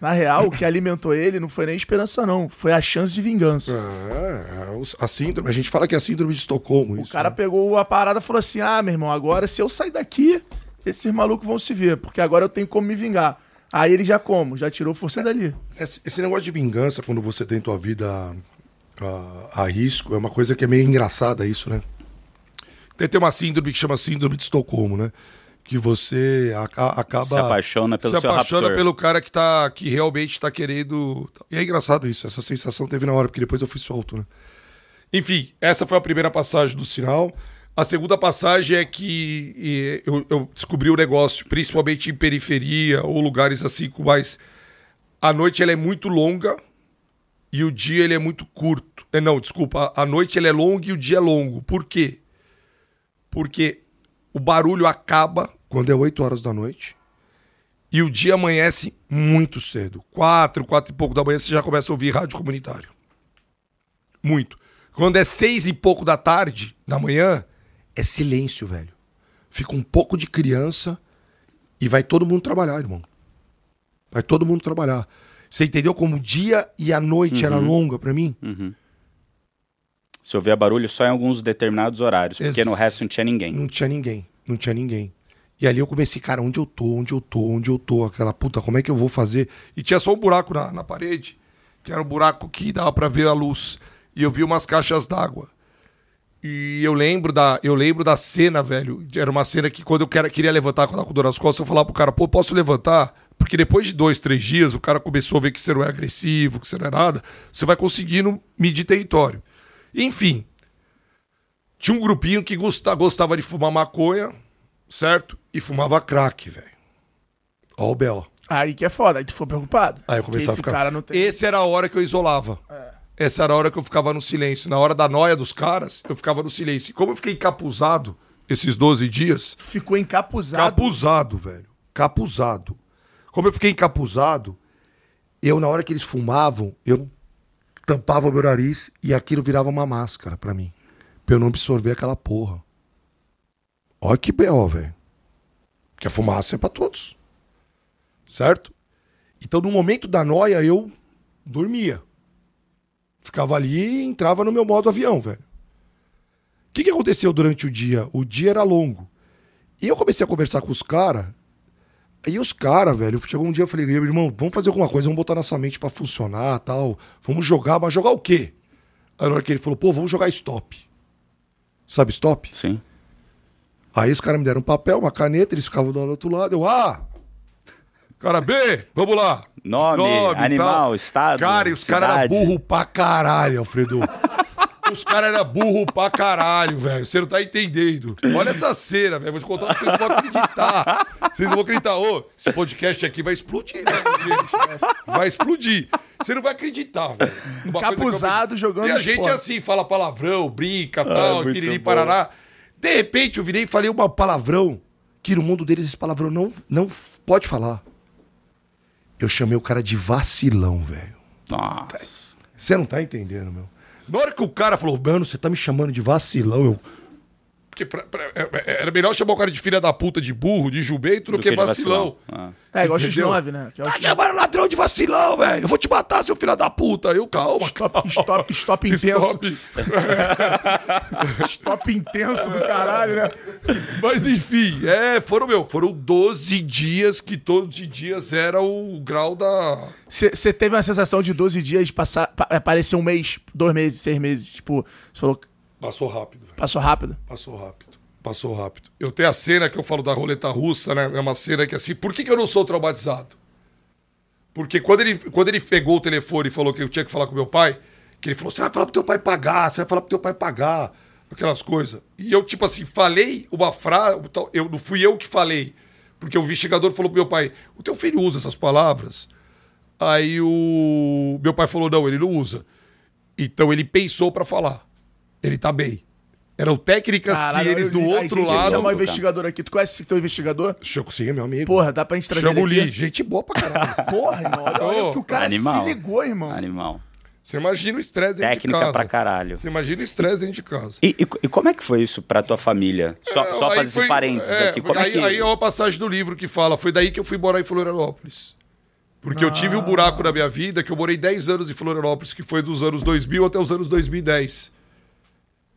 Na real, o que alimentou ele não foi nem esperança, não. Foi a chance de vingança. É, é a síndrome. A gente fala que é a síndrome de Estocolmo. O isso, cara né? pegou a parada e falou assim: ah, meu irmão, agora se eu sair daqui, esses malucos vão se ver, porque agora eu tenho como me vingar. Aí ele já como? Já tirou força dali. Esse, negócio de vingança, quando você tem tua vida a, a, risco, é uma coisa que é meio engraçada isso, né? Tem, tem uma síndrome que chama síndrome de Estocolmo, né? Que você a, a, acaba... Se apaixona pelo Se apaixona raptor. pelo cara que, tá, que realmente tá querendo... E é engraçado isso, essa sensação teve na hora, porque depois eu fui solto, né? Enfim, essa foi a primeira passagem do sinal. A segunda passagem é que eu, eu, descobri o negócio, principalmente em periferia ou lugares assim com mais. A noite ela é muito longa e o dia ele é muito curto. É, não, desculpa, a noite ela é longa e o dia é longo. Por quê? Porque o barulho acaba quando é 8 horas da noite e o dia amanhece muito cedo. Quatro, quatro e pouco da manhã você já começa a ouvir rádio comunitário. Muito. Quando é seis e pouco da tarde, da manhã, é silêncio, velho. Fica um pouco de criança e vai todo mundo trabalhar, irmão. Vai todo mundo trabalhar. Você entendeu como o dia e a noite uhum. era longa para mim? Uhum. Se ouvia barulho só em alguns determinados horários, porque Ex no resto não tinha ninguém. Não tinha ninguém, não tinha ninguém. E ali eu comecei, cara, onde eu tô, onde eu tô, onde eu tô, aquela puta, como é que eu vou fazer? E tinha só um buraco na, na parede, que era um buraco que dava para ver a luz. E eu vi umas caixas d'água. E eu lembro da, eu lembro da cena, velho. Era uma cena que quando eu queria, queria levantar com a dor nas costas, eu falava pro cara, pô, posso levantar? Porque depois de dois, três dias, o cara começou a ver que você não é agressivo, que você não é nada. Você vai conseguindo medir território. Enfim. Tinha um grupinho que gostava, gostava de fumar maconha, certo? E fumava crack, velho. Ó o B.O. Aí que é foda, aí tu ficou preocupado. Aí eu comecei a ficar... Esse era a hora que eu isolava. É. Essa era a hora que eu ficava no silêncio. Na hora da noia dos caras, eu ficava no silêncio. E como eu fiquei encapuzado esses 12 dias. Ficou encapuzado? Capuzado, velho. Capuzado. Como eu fiquei encapuzado, eu, na hora que eles fumavam, eu tampava meu nariz e aquilo virava uma máscara para mim. Pra eu não absorver aquela porra. Olha que B.O., velho. Que a fumaça é pra todos. Certo? Então, no momento da noia, eu dormia. Ficava ali e entrava no meu modo avião, velho. O que, que aconteceu durante o dia? O dia era longo. E eu comecei a conversar com os caras. Aí os caras, velho, chegou um dia eu falei, irmão, vamos fazer alguma coisa, vamos botar nossa mente para funcionar tal. Vamos jogar, mas jogar o quê? Aí na hora que ele falou, pô, vamos jogar stop. Sabe stop? Sim. Aí os caras me deram um papel, uma caneta, eles ficavam do outro lado. Eu, ah! Cara B, vamos lá. Nome, Nome animal, tal. estado. Cara, e os caras eram burro pra caralho, Alfredo. os caras eram burro pra caralho, velho. Você não tá entendendo. Olha essa cena, velho. Vou te contar que vocês podem acreditar. Vocês não vão acreditar. Ô, esse podcast aqui vai explodir, né? Vai explodir. Você não vai acreditar, velho. Capuzado jogando E a gente, esporte. assim, fala palavrão, brinca, ah, tal, piriri, parará. De repente, eu virei e falei uma palavrão que no mundo deles esse palavrão não, não pode falar. Eu chamei o cara de vacilão, velho. Nossa. Você não tá entendendo, meu. Na hora que o cara falou, mano, você tá me chamando de vacilão, eu. Porque pra, pra, é, é, era melhor chamar o cara de filha da puta, de burro, de jumento, do, do que, que vacilão. vacilão. Ah. É, igual X9, né? Que é tá chamando ladrão de vacilão, velho. Eu vou te matar, seu filho da puta. Eu, calma. Stop, stop, stop intenso. Stop. stop intenso do caralho, né? Mas enfim, é, foram, meu, foram 12 dias que todos os dias era o grau da. Você teve uma sensação de 12 dias passar, aparecer um mês, dois meses, seis meses. Tipo, você falou. Passou rápido. Passou rápido? Passou rápido. Passou rápido. Eu tenho a cena que eu falo da roleta russa, né? É uma cena que assim. Por que, que eu não sou traumatizado? Porque quando ele, quando ele pegou o telefone e falou que eu tinha que falar com meu pai, que ele falou: você vai falar pro teu pai pagar, você vai falar pro teu pai pagar, aquelas coisas. E eu, tipo assim, falei uma frase. Eu, não fui eu que falei. Porque o investigador falou pro meu pai: o teu filho usa essas palavras? Aí o meu pai falou: não, ele não usa. Então ele pensou para falar. Ele tá bem. Eram técnicas Caralho, que eles do outro gente, lado. Chama o investigador aqui. Tu conhece o teu investigador? Chico sim, é meu amigo. Porra, dá pra gente trazer Chamo ele aqui? gente boa pra caralho. Porra, irmão. Olha, olha que o cara Animal. se ligou, irmão. Animal. Você imagina o estresse dentro Técnica de casa. pra caralho. Você imagina o estresse dentro de casa. E, e, e, como é que foi isso pra tua família? Só, é, só fazer foi, parênteses é, aqui. Como aí, é que... aí é uma passagem do livro que fala, foi daí que eu fui morar em Florianópolis. Porque ah. eu tive um buraco na minha vida, que eu morei 10 anos em Florianópolis, que foi dos anos 2000 até os anos 2010.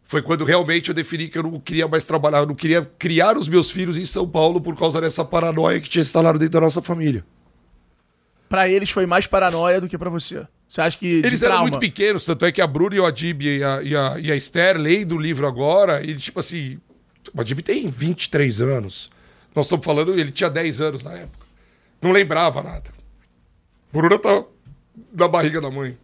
Foi quando realmente eu defini que eu não queria mais trabalhar, eu não queria criar os meus filhos em São Paulo por causa dessa paranoia que tinha instalado dentro da nossa família. Para eles foi mais paranoia do que para você. Você acha que. Eles eram muito pequenos, tanto é que a Bruna e o Adib e a, e a, e a Esther leem do livro agora, e tipo assim. O Adib tem 23 anos. Nós estamos falando, ele tinha 10 anos na época. Não lembrava nada. Bruna tá na barriga da mãe.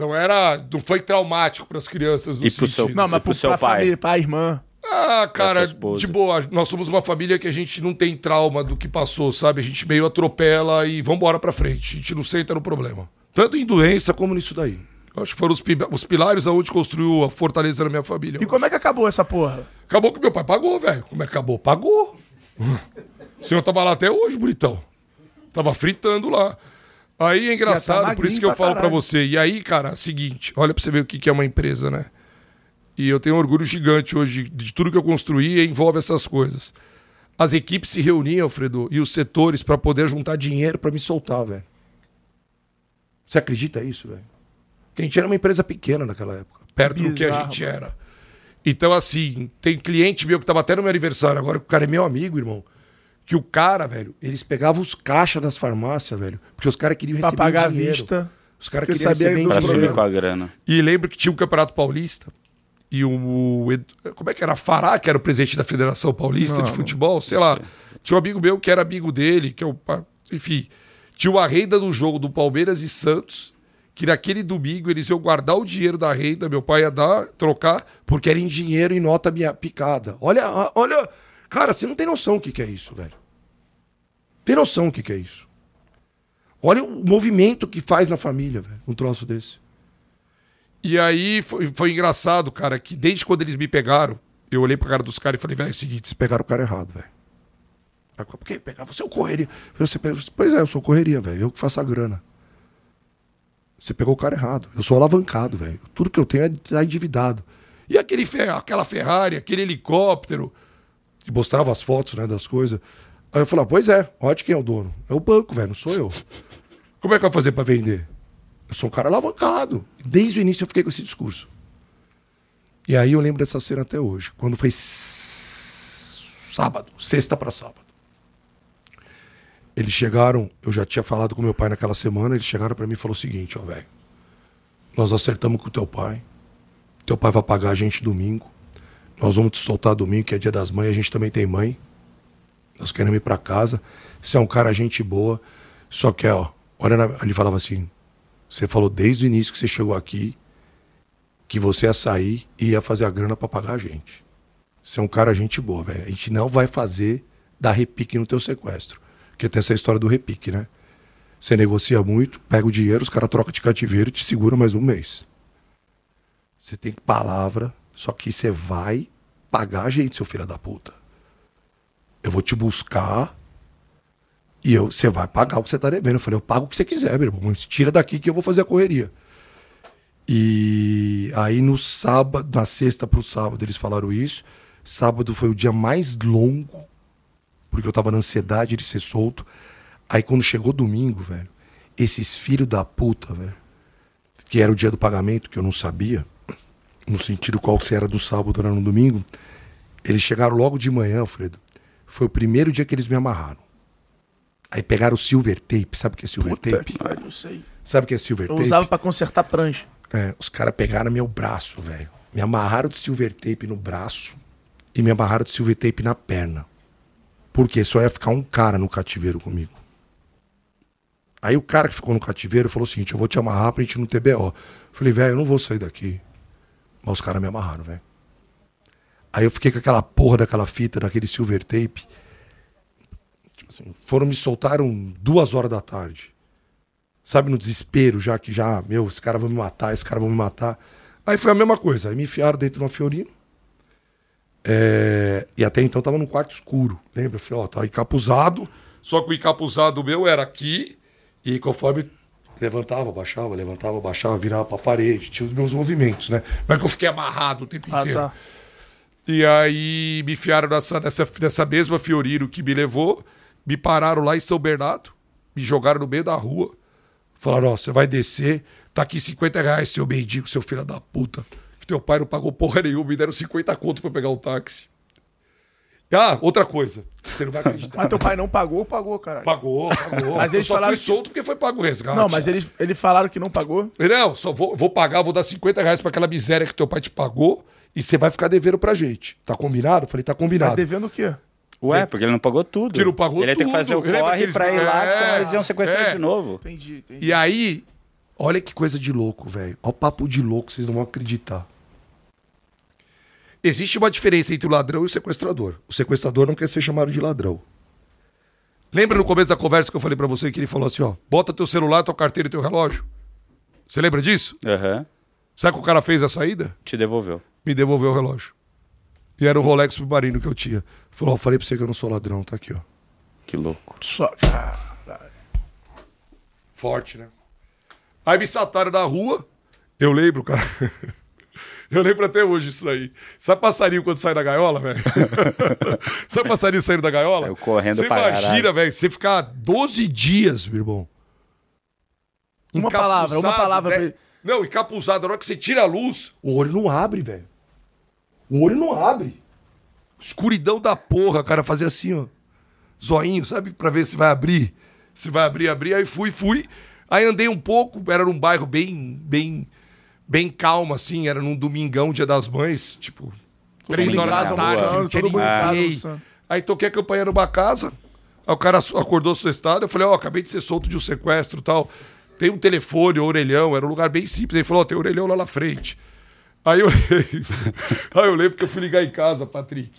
Então era. Não foi traumático para as crianças do e pro seu, Não, mas pro, seu pai. Família, pai, irmã. Ah, cara, de boa. Nós somos uma família que a gente não tem trauma do que passou, sabe? A gente meio atropela e vambora pra frente. A gente não senta no problema. Tanto em doença como nisso daí. Acho que foram os, os pilares aonde construiu a fortaleza da minha família. E como é que acabou essa porra? Acabou que meu pai pagou, velho. Como é que acabou? Pagou. O senhor tava lá até hoje, bonitão. Tava fritando lá. Aí é engraçado, tá por isso que eu falo para você. E aí, cara, seguinte, olha pra você ver o que é uma empresa, né? E eu tenho um orgulho gigante hoje de tudo que eu construí envolve essas coisas. As equipes se reuniam, Alfredo, e os setores para poder juntar dinheiro para me soltar, velho. Você acredita isso, velho? Porque a gente era uma empresa pequena naquela época, perto Bizarro, do que a gente era. Então, assim, tem cliente meu que tava até no meu aniversário, agora o cara é meu amigo, irmão que o cara, velho, eles pegavam os caixas das farmácias, velho, porque os caras queriam receber pra pagar dinheiro. a vista. Os caras queriam receber pra subir com a grana. E lembro que tinha o Campeonato Paulista e o, o como é que era? Fará, que era o presidente da Federação Paulista não, de Futebol, sei lá. Tinha um amigo meu que era amigo dele, que é o, enfim, tinha uma renda do jogo do Palmeiras e Santos, que naquele domingo eles iam guardar o dinheiro da renda, meu pai ia dar, trocar, porque era em dinheiro e nota minha picada. Olha, olha, cara, você não tem noção o que, que é isso, velho. Tem noção o que, que é isso? Olha o movimento que faz na família, velho, um troço desse. E aí foi, foi engraçado, cara, que desde quando eles me pegaram, eu olhei pra cara dos caras e falei, velho, é o seguinte, vocês pegaram o cara errado, velho. Por que pegar? Você é o correria. Você pois é, eu sou correria, velho. Eu que faço a grana. Você pegou o cara errado. Eu sou alavancado, velho. Tudo que eu tenho é tá endividado. E aquele, aquela Ferrari, aquele helicóptero, que mostrava as fotos né, das coisas. Aí eu falei, ah, pois é, ótimo quem é o dono. É o banco, velho, não sou eu. Como é que vai fazer para vender? Eu sou um cara alavancado. Desde o início eu fiquei com esse discurso. E aí eu lembro dessa cena até hoje. Quando foi sábado, sexta para sábado. Eles chegaram, eu já tinha falado com meu pai naquela semana, eles chegaram para mim e falaram o seguinte, ó, velho. Nós acertamos com teu pai. Teu pai vai pagar a gente domingo. Nós vamos te soltar domingo, que é dia das mães, a gente também tem mãe. Nós queremos ir para casa. Você é um cara gente boa. Só que, ó, olha, ele falava assim: você falou desde o início que você chegou aqui que você ia sair e ia fazer a grana para pagar a gente. Você é um cara gente boa, velho. A gente não vai fazer dar repique no teu sequestro. Porque tem essa história do repique, né? Você negocia muito, pega o dinheiro, os caras trocam de cativeiro e te segura mais um mês. Você tem palavra, só que você vai pagar a gente, seu filho da puta. Eu vou te buscar e eu, você vai pagar o que você tá devendo. Eu falei, eu pago o que você quiser, meu irmão. Tira daqui que eu vou fazer a correria. E aí no sábado, na sexta pro sábado, eles falaram isso. Sábado foi o dia mais longo, porque eu tava na ansiedade de ser solto. Aí quando chegou domingo, velho, esses filhos da puta, velho, que era o dia do pagamento, que eu não sabia, no sentido qual se era do sábado ou no domingo, eles chegaram logo de manhã, Alfredo. Foi o primeiro dia que eles me amarraram. Aí pegaram o silver tape, sabe o que é silver Puta tape? que eu sei. Sabe o que é silver Eu tape? usava pra consertar prancha. É, os caras pegaram meu braço, velho. Me amarraram de silver tape no braço e me amarraram de silver tape na perna. Porque só ia ficar um cara no cativeiro comigo. Aí o cara que ficou no cativeiro falou o seguinte: eu vou te amarrar pra gente não ter BO. Falei, velho, eu não vou sair daqui. Mas os caras me amarraram, velho. Aí eu fiquei com aquela porra daquela fita, daquele silver tape. Tipo assim, foram me soltaram duas horas da tarde. Sabe, no desespero, já que já, meu, esse cara vai me matar, esse cara vai me matar. Aí foi a mesma coisa. Aí me enfiaram dentro de uma Fiorino. É, E até então tava num quarto escuro. Lembra? Eu falei, ó, tá encapuzado. Só que o encapuzado meu era aqui. E conforme levantava, baixava, levantava, baixava, virava pra parede. Tinha os meus movimentos, né? Não é que eu fiquei amarrado o tempo Ah, inteiro. tá. E aí me enfiaram nessa, nessa, nessa mesma Fiorino que me levou, me pararam lá em São Bernardo, me jogaram no meio da rua. Falaram, ó, você vai descer, tá aqui 50 reais, seu mendigo, seu filho da puta. Que teu pai não pagou porra nenhuma, me deram 50 conto pra pegar um táxi. Ah, outra coisa, você não vai acreditar. Mas teu pai não pagou ou pagou, caralho? Pagou, pagou. Mas eles eu só falaram fui que- solto porque foi pago o resgate. Não, mas eles, eles falaram que não pagou. Não, só vou, vou pagar, vou dar 50 reais pra aquela miséria que teu pai te pagou e você vai ficar devendo pra gente. Tá combinado? Eu falei, tá Tá combinado. devendo o quê? Ué, porque ele não pagou tudo. Que não pagou ele ia ter que tudo. fazer o que corre eles- pra ir lá, É, senão eles iam sequestrar é. de novo. Entendi, entendi. E aí, olha que coisa de louco, velho. Olha o papo de louco, vocês não vão acreditar. Existe uma diferença entre o ladrão e o sequestrador. O sequestrador não quer ser chamado de ladrão. Lembra no começo da conversa que eu falei pra você que ele falou assim, ó, bota teu celular, tua carteira e teu relógio? Você lembra disso? Aham. Sabe o que o cara fez a saída? Te devolveu. Me devolveu o relógio. E era o Rolex submarino que eu tinha. Falou, ó, falei pra você que eu não sou ladrão, tá aqui, ó. Que louco. Só, cara. Forte, né? Aí me saltaram na rua. Eu lembro, cara. Eu lembro até hoje isso aí. Sabe passarinho quando sai da gaiola, velho? Sabe passarinho saindo da gaiola? Saiu correndo Você pra imagina, caralho. velho, você ficar 12 dias, meu irmão. Uma palavra, uma palavra né? Não, encapuzado. Na hora que você tira a luz, o olho não abre, velho. O olho não abre. Escuridão da porra, cara. Fazer assim, ó. Zoinho, sabe? Pra ver se vai abrir. Se vai abrir, abrir. Aí fui, fui. Aí andei um pouco. Era num bairro bem, bem, bem calmo, assim. Era num domingão, dia das mães. Tipo, três horas casa da tarde. todo mundo em casa ninguém. almoçando. Aí toquei a campanha numa casa. Aí o cara acordou assustado. Eu falei, ó, acabei de ser solto de um sequestro e tal. Tem um telefone, um orelhão. Era um lugar bem simples. Ele falou, ó, tem um orelhão lá na frente. Aí eu, aí eu lembro que eu fui ligar em casa, Patrick.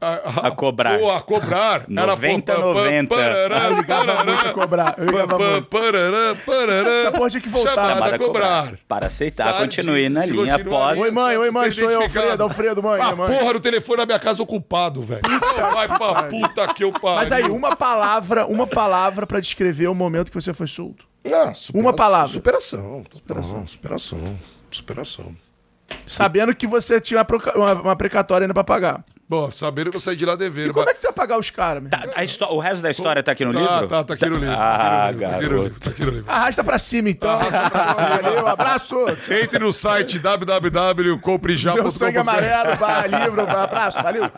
A cobrar. Pô, a cobrar. 90, 90. Eu ligava muito a cobrar. Eu ligava muito. Essa porra tinha que voltar. Chamada Chamada a cobrar. Para aceitar, Sabe, continue na linha continua após. Oi, mãe, oi, mãe, sou eu. Alfredo, Alfredo, mãe, A mãe. porra do telefone na minha casa ocupado, velho. Vai pra puta que eu pariu. Mas aí, uma palavra, uma palavra pra descrever o momento que você foi solto. Ah, supera- Uma palavra. Superação. Superação. Superação. Superação. Sabendo que você tinha uma, uma- precatória ainda pra pagar. Bom, sabendo que eu saí de lá devendo. E como é que tu ia pagar os caras, meu? Tá, a o resto da história tá aqui no Tá, livro? tá, tá aqui no livro. Ah, tá aqui no livro, tá aqui no garoto. livro, tá aqui no livro. Arrasta pra cima, então. Valeu, abraço. Entre no site www.comprejá.com.br Meu sangue amarelo, vai, livro, vai, abraço, valeu.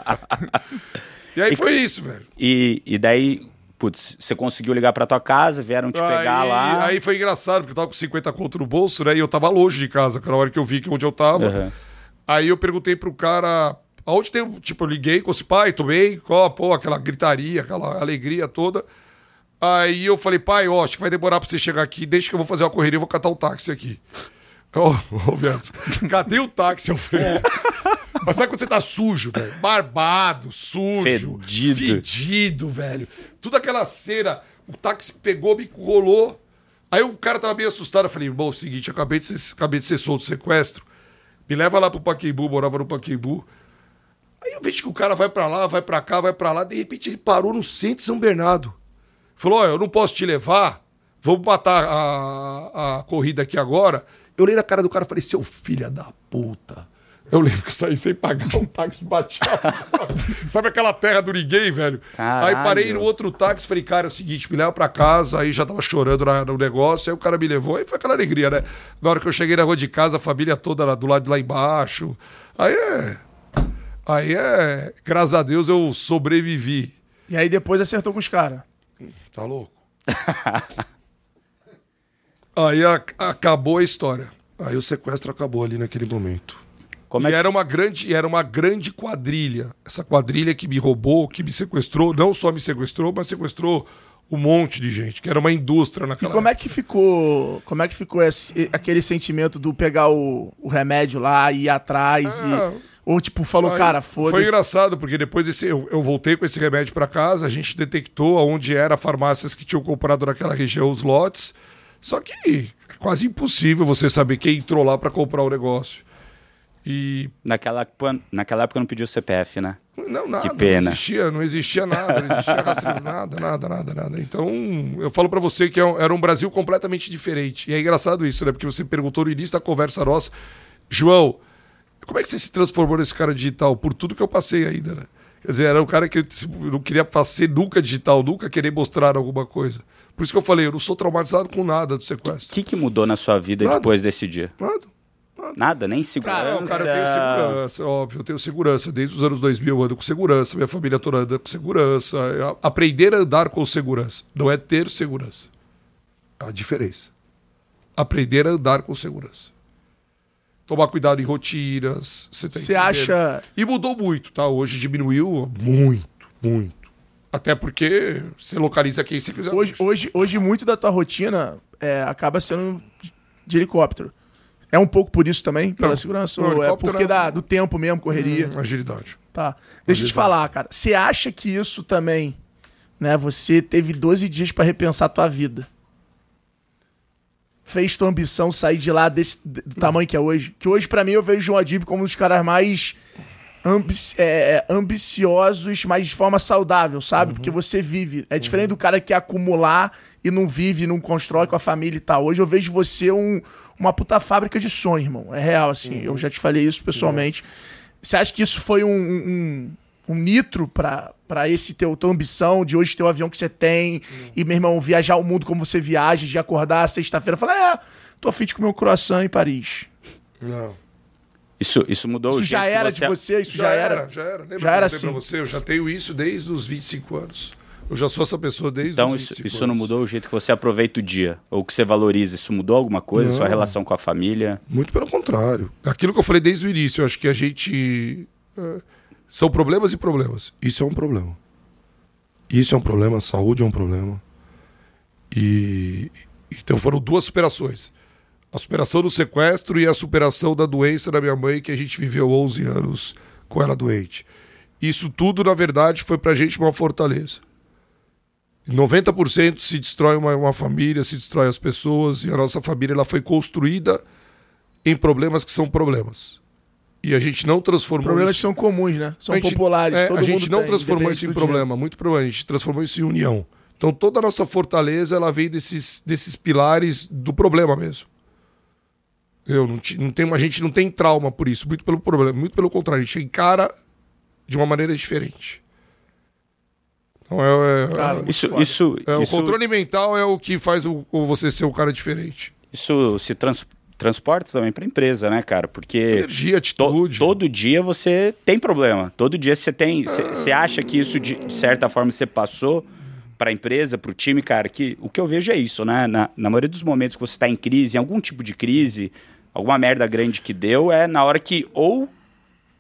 E aí foi isso, velho. E, e daí, putz, você conseguiu ligar pra tua casa, vieram te pegar aí, lá. Aí foi engraçado, porque eu tava com 50 conto no bolso, né? E eu tava longe de casa, cara, na hora que eu vi que onde eu tava. Uhum. Aí eu perguntei pro cara, aonde tem. Tipo, eu liguei com esse pai, tomei, ó, pô, aquela gritaria, aquela alegria toda. Aí eu falei, pai, ó, acho que vai demorar pra você chegar aqui, deixa que eu vou fazer uma correria, eu vou catar um táxi aqui. Ô, ô, Bianca, cadê o táxi, Alfredo? Mas sabe quando você tá sujo, velho? Barbado, sujo. Fedido. Fedido, velho. Tudo aquela cera. O táxi pegou, me rolou. Aí o cara tava meio assustado. Eu falei, bom, é o seguinte, acabei de ser, acabei de ser solto do sequestro. Me leva lá pro Paquembu, morava no Paquembu. Aí eu vejo que o cara vai para lá, vai para cá, vai para lá. De repente ele parou no centro de São Bernardo. Falou, olha, eu não posso te levar. Vamos matar a, a corrida aqui agora. Eu olhei na cara do cara e falei, seu filho da puta. Eu lembro que eu saí sem pagar um táxi baixo. Sabe aquela terra do ninguém, velho? Caralho. Aí parei no outro táxi falei, cara, é o seguinte, me leva pra casa. Aí já tava chorando na- no negócio. Aí o cara me levou. Aí foi aquela alegria, né? Na hora que eu cheguei na rua de casa, a família toda lá- do lado de lá embaixo. Aí é. Aí é. Graças a Deus eu sobrevivi. E aí depois acertou com os caras. Tá louco? Aí a- acabou a história. Aí o sequestro acabou ali naquele momento. Como e é que era uma grande, era uma grande quadrilha. Essa quadrilha que me roubou, que me sequestrou, não só me sequestrou, mas sequestrou um monte de gente, que era uma indústria E naquela como é que ficou, como é que ficou esse- aquele sentimento do pegar o, o remédio lá e ir atrás Ah. e ou tipo falou, Aí, cara, Foi foda-se. engraçado, porque depois desse, eu, eu voltei com esse remédio para casa, a gente detectou aonde eram farmácias que tinham comprado naquela região os lotes. Só que é quase impossível você saber quem entrou lá para comprar o negócio. E naquela, época- naquela época não pediu CPF, né? não, nada, pena. não existia, não existia nada, não existia rastreio, nada, nada, nada, nada. Então, eu falo para você que é era um Brasil completamente diferente. E é engraçado isso, né? Porque você perguntou no início da conversa nossa, João, como é que você se transformou nesse cara digital? Por tudo que eu passei ainda, né? Quer dizer, era um cara que eu não queria fazer nunca digital, nunca querer mostrar alguma coisa. Por isso que eu falei, eu não sou traumatizado com nada do O sequestro. que, que mudou na sua vida Nada. depois desse dia? Nada. Nada, nem segurança. Não, cara, eu tenho segurança, óbvio, eu tenho segurança. Desde os anos 2000 eu ando com segurança, minha família toda anda com segurança. É, Aprender a andar com segurança, não é ter segurança. É a diferença. Aprender a andar com segurança. Tomar cuidado em rotinas. Você, tá entendendo? acha E mudou muito, tá? Hoje diminuiu muito, muito. Até porque você localiza quem você quiser. hoje, hoje, hoje muito da tua rotina é, acaba sendo de helicóptero. É um pouco por isso também, pela Não. segurança? Não, ou é porque é- da, do tempo mesmo, correria? Hum, agilidade. Tá. Deixa eu te falar, cara. Você acha que isso também, né? Você teve 12 dias pra repensar a tua vida. Fez tua ambição sair de lá desse, do tamanho que é hoje. Que hoje, pra mim, eu vejo o João Adib como um dos caras mais ambici- é, ambiciosos, mas de forma saudável, sabe? Porque você vive. É diferente do cara que quer acumular e não vive, não constrói com a família e tal. Hoje eu vejo você um, uma puta fábrica de sonho, irmão. É real, assim. Eu já te falei isso pessoalmente. Você acha que isso foi um, um, um nitro pra, pra esse teu tua ambição de hoje ter o avião que você tem e, meu irmão, viajar o mundo como você viaja, de acordar sexta-feira e falar, é, tô afim de comer um croissant em Paris. Não. Isso, isso mudou o Isso já jeito que era de você? Isso já, era? Já era. Lembra Já era contei pra assim. você? Eu já tenho isso desde os 25 anos. Eu já sou essa pessoa desde Então os isso, 25 isso não mudou o jeito que você aproveita o dia? Ou que você valoriza? Isso mudou alguma coisa? Não. Sua relação com a família? Muito pelo contrário. Aquilo que eu falei desde o início, eu acho que a gente. eh, são problemas e problemas. Isso é um problema. Isso é um problema, a saúde é um problema. E. Então foram duas superações. A superação do sequestro e a superação da doença da minha mãe, que a gente viveu 11 anos com ela doente. Isso tudo, na verdade, foi pra gente uma fortaleza. 90% se destrói uma, uma família, se destrói as pessoas, e a nossa família ela foi construída em problemas que são problemas. E a gente não transformou Problemas que isso. são comuns, né? São a gente- populares. é, a gente não tem, transformou isso em problema, muito problema. A gente transformou isso em união. Então toda a nossa fortaleza ela vem desses, desses pilares do problema mesmo. Eu não, não tenho, a gente não tem trauma por isso, muito pelo problema, muito pelo contrário, a gente encara de uma maneira diferente. Então é, é- Cara, muito Isso, isso, é, o isso, controle mental é o que faz o, o você ser um cara diferente. isso se trans- transporta também para a empresa, né, cara? Porque Energia, to- atitude. todo dia você tem problema. Todo dia você tem. Você acha que isso, de certa forma, você passou para a empresa, para o time, cara? Que o que eu vejo é isso, né? Na, na maioria dos momentos que você está em crise, em algum tipo de crise, alguma merda grande que deu, é na hora que ou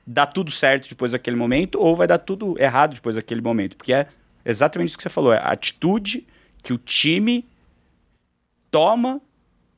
dá tudo certo depois daquele momento, ou vai dar tudo errado depois daquele momento. Porque é exatamente isso que você falou. É a atitude que o time toma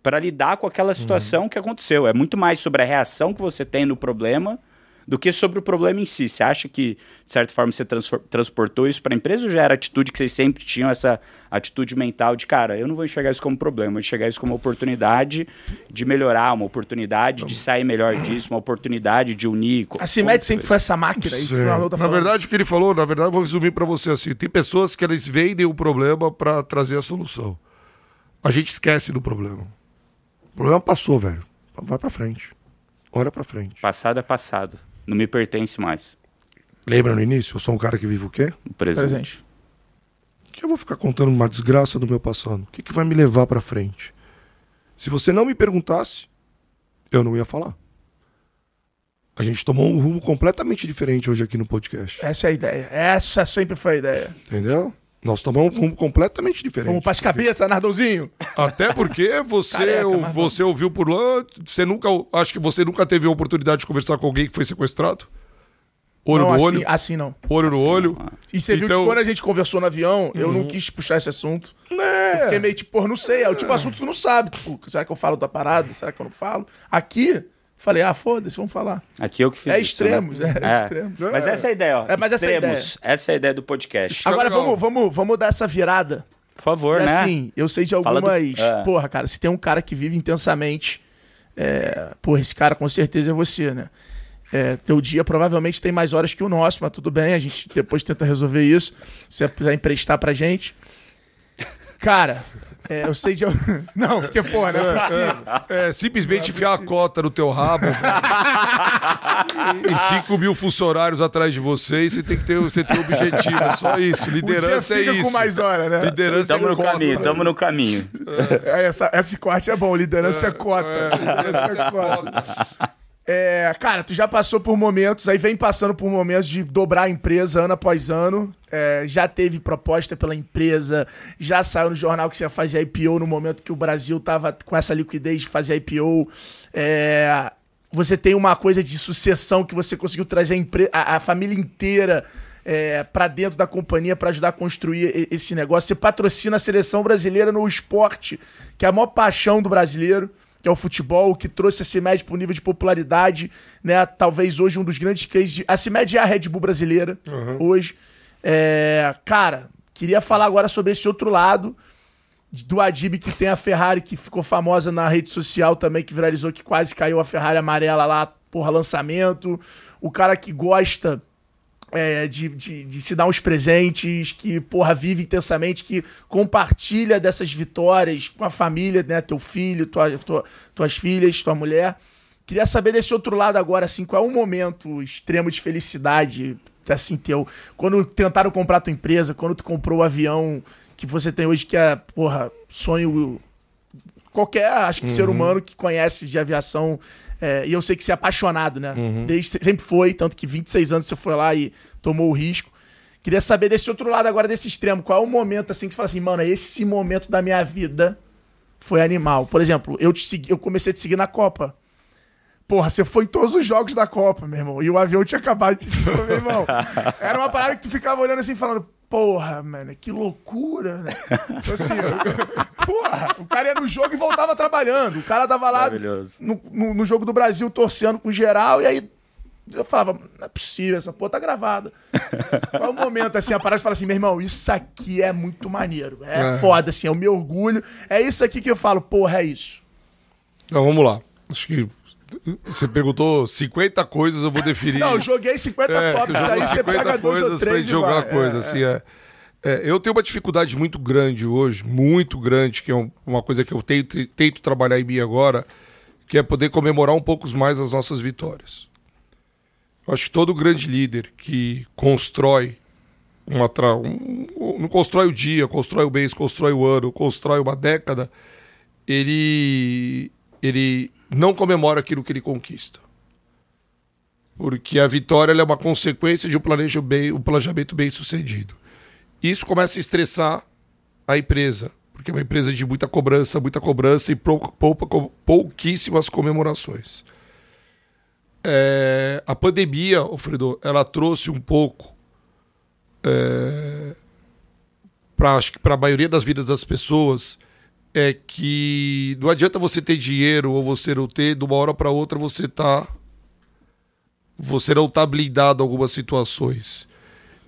para lidar com aquela situação que aconteceu. É muito mais sobre a reação que você tem no problema do que sobre o problema em si. Você acha que, de certa forma, você transportou isso para a empresa ou já era atitude que vocês sempre tinham, essa atitude mental de, cara, eu não vou enxergar isso como problema, eu vou enxergar isso como uma oportunidade de melhorar, uma oportunidade de sair melhor disso, uma oportunidade de unir. A CIMED sempre foi essa máquina, isso tá Na verdade, o que ele falou, na verdade, eu vou resumir para você assim: tem pessoas que eles vendem o problema para trazer a solução. A gente esquece do problema. O problema passou, velho. Vai para frente. Olha para frente. Passado é passado. Não me pertence mais. Lembra no início? Eu sou um cara que vive o quê? O presente. presente. Que eu vou ficar contando uma desgraça do meu passado. O que, que vai me levar para frente? Se você não me perguntasse, eu não ia falar. A gente tomou um rumo completamente diferente hoje aqui no podcast. Essa é a ideia. Essa sempre foi a ideia. Entendeu? Nós tomamos um rumo completamente diferente. Vamos para as cabeças, Nardãozinho. Até porque você, Careca, você ouviu por lá, você nunca, acho que você nunca teve a oportunidade de conversar com alguém que foi sequestrado? Olho não, no assim, olho? Assim não. Olho assim no olho. Não. E você então... viu que então- quando a gente conversou no avião, uhum. eu não uhum. quis puxar esse assunto. É. Eu fiquei meio tipo, pô, não sei. É o tipo de assunto que tu não sabe. Tipo, será que eu falo da parada? Será que eu não falo? Aqui, Falei, ah, foda-se, vamos falar. Aqui eu que fiz É isso, extremos, né? é, é, extremos. Mas essa é a ideia, ó. É, mas extremos. Essa, é a ideia. essa é a ideia do podcast. Agora vamos, vamos, vamos dar essa virada. Por favor, e, né? Assim, eu sei de algumas. Do... É. Porra, cara, se tem um cara que vive intensamente. É... Porra, esse cara com certeza é você, né? É, teu dia provavelmente tem mais horas que o nosso, mas tudo bem, a gente depois tenta resolver isso. Se você quiser emprestar pra gente. Cara, é, eu sei de. Não, porque, porra, não é, é possível. É, é simplesmente é enfiar a cota no teu rabo. e 5 mil funcionários atrás de você e você tem que ter, você tem um objetivo. É só isso. Liderança é isso. com mais hora, né? Liderança tamo é no cota. caminho, tamo no caminho. É, essa, esse corte é bom, liderança é, é cota. liderança é cota. É, cara, tu já passou por momentos, aí vem passando por momentos de dobrar a empresa ano após ano. É, já teve proposta pela empresa, já saiu no jornal que você ia fazer IPO no momento que o Brasil tava com essa liquidez de fazer IPO. É, você tem uma coisa de sucessão que você conseguiu trazer a, a, família inteira é, para dentro da companhia para ajudar a construir esse negócio. Você patrocina a seleção brasileira no esporte, que é a maior paixão do brasileiro que é o futebol, que trouxe a CIMED para o nível de popularidade, né? Talvez hoje um dos grandes cases de... A CIMED é a Red Bull brasileira, uhum. hoje. É... Cara, queria falar agora sobre esse outro lado do Adib, que tem a Ferrari, que ficou famosa na rede social também, que viralizou, que quase caiu a Ferrari amarela lá, porra, lançamento. O cara que gosta é, de, de, de, se dar uns presentes, que, porra, vive intensamente, que compartilha dessas vitórias com a família, né? Teu filho, tua, tua, tuas filhas, tua mulher. Queria saber desse outro lado agora, assim, qual é um momento extremo de felicidade, assim, teu. Quando tentaram comprar tua empresa, quando tu comprou o avião que você tem hoje, que é, porra, sonho. Qualquer, acho que uhum. ser humano que conhece de aviação é, e eu sei que você é apaixonado, né? Uhum. Desde, sempre foi, tanto que 26 anos você foi lá e tomou o risco. Queria saber desse outro lado agora, desse extremo. Qual é o momento assim que você fala assim, mano, esse momento da minha vida foi animal. Por exemplo, eu, te segui, eu comecei a te seguir na Copa. Porra, você foi em todos os jogos da Copa, meu irmão. E o avião tinha acabado de. meu irmão. Era uma parada que tu ficava olhando assim, falando, porra, mano, que loucura, né? Então, assim, eu, porra, o cara ia no jogo e voltava trabalhando. O cara tava lá no, no, no, jogo do Brasil torcendo com geral, e aí eu falava, não é possível, essa porra tá gravada. Qual é o momento, assim, a parada e fala assim, meu irmão, isso aqui é muito maneiro. É, é foda, assim, é o meu orgulho. É isso aqui que eu falo, porra, é isso. Então, vamos lá. Acho que você perguntou 50 coisas, eu vou definir. Não, eu joguei 50 é, tops, aí você pega dois ou três pra jogar coisa, é, assim, é. é. eu tenho uma dificuldade muito grande hoje, muito grande, que é uma coisa que eu tento, tento trabalhar em mim agora, que é poder comemorar um pouco mais as nossas vitórias. Eu acho que todo grande líder que constrói uma tra... um, não constrói o dia, constrói o mês, constrói o ano, constrói uma década, ele ele não comemora aquilo que ele conquista. Porque a vitória é uma consequência de um planejamento bem, um planejamento bem sucedido. Isso começa a estressar a empresa, porque é uma empresa de muita cobrança, muita cobrança e pouquíssimas comemorações. É, a pandemia, Alfredo, ela trouxe um pouco é, para a maioria das vidas das pessoas é que não adianta você ter dinheiro ou você não ter, de uma hora para outra você tá você não tá blindado em algumas situações.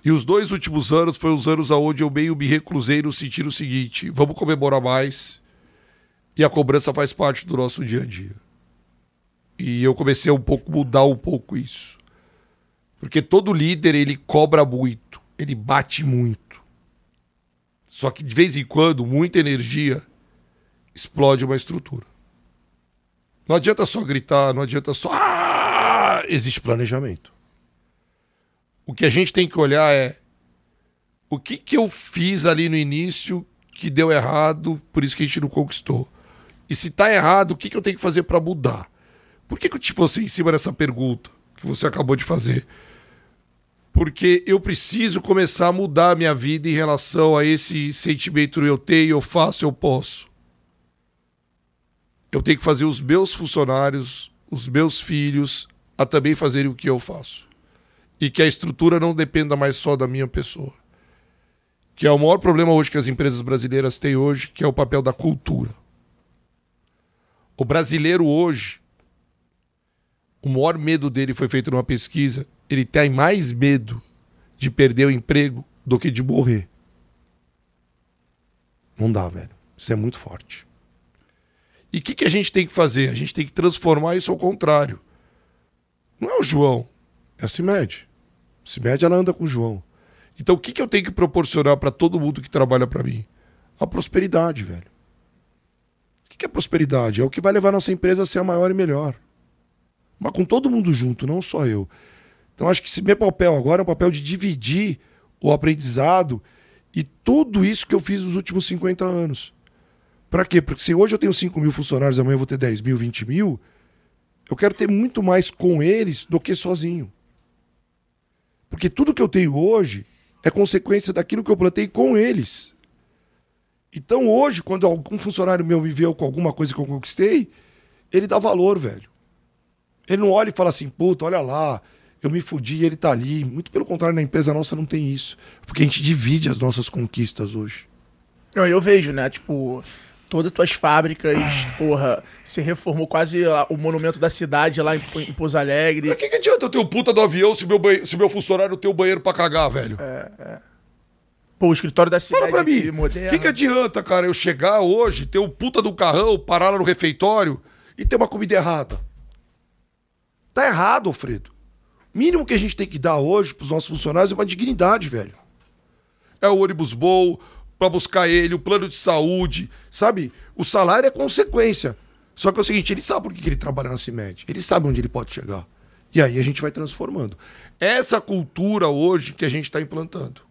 E os dois últimos anos foram os anos onde eu meio me reclusei no sentido seguinte: vamos comemorar mais. E a cobrança faz parte do nosso dia a dia. E eu comecei a um pouco mudar um pouco isso. Porque todo líder ele cobra muito, ele bate muito. Só que de vez em quando, muita energia explode uma estrutura. Não adianta só gritar, não adianta só. Ah! Existe planejamento. O que a gente tem que olhar é o que, que eu fiz ali no início que deu errado, por isso que a gente não conquistou. E se tá errado, o que, que eu tenho que fazer para mudar? Por que, que eu te você em cima dessa pergunta que você acabou de fazer? Porque eu preciso começar a mudar a minha vida em relação a esse sentimento eu tenho, eu faço, eu posso. Eu tenho que fazer os meus funcionários, os meus filhos, a também fazerem o que eu faço. E que a estrutura não dependa mais só da minha pessoa. Que é o maior problema hoje que as empresas brasileiras têm hoje, que é o papel da cultura. O brasileiro hoje, o maior medo dele foi feito numa pesquisa, ele tem mais medo de perder o emprego do que de morrer. Não dá, velho. Isso é muito forte. E o que, que a gente tem que fazer? A gente tem que transformar isso ao contrário. Não é o João, é a CIMED. A CIMED ela anda com o João. Então o que, que eu tenho que proporcionar para todo mundo que trabalha para mim? A prosperidade, velho. O que é prosperidade? É o que vai levar nossa empresa a ser a maior e melhor. Mas com todo mundo junto, não só eu. Então acho que esse meu papel agora é um papel de dividir o aprendizado e tudo isso que eu fiz nos últimos 50 anos. Para quê? Porque se hoje eu tenho 5 mil funcionários, amanhã eu vou ter 10 mil, 20 mil, eu quero ter muito mais com eles do que sozinho. Porque tudo que eu tenho hoje é consequência daquilo que eu plantei com eles. Então hoje, quando algum funcionário meu me vê com alguma coisa que eu conquistei, ele dá valor, velho. Ele não olha e fala assim, puta, olha lá, eu me fudi ele tá ali. Muito pelo contrário, na empresa nossa não tem isso. Porque a gente divide as nossas conquistas hoje. Não, eu vejo, né? Tipo, todas as tuas fábricas, porra, você reformou quase o monumento da cidade lá em, em Pouso Alegre. Mas que, que adianta eu ter o puta do avião se meu, se meu funcionário tem o banheiro pra cagar, velho? É, é. Pô, o escritório da cidade Fala pra mim, o que, que adianta, cara, eu chegar hoje, ter o puta do carrão, parar lá no refeitório e ter uma comida errada? Tá errado, Alfredo. O mínimo que a gente tem que dar hoje pros nossos funcionários é uma dignidade, velho. É o ônibus bom para buscar ele, o plano de saúde, sabe? O salário é consequência. Só que é o seguinte, ele sabe por que ele trabalha na CIMED. Ele sabe onde ele pode chegar. E aí a gente vai transformando. Essa cultura hoje que a gente está implantando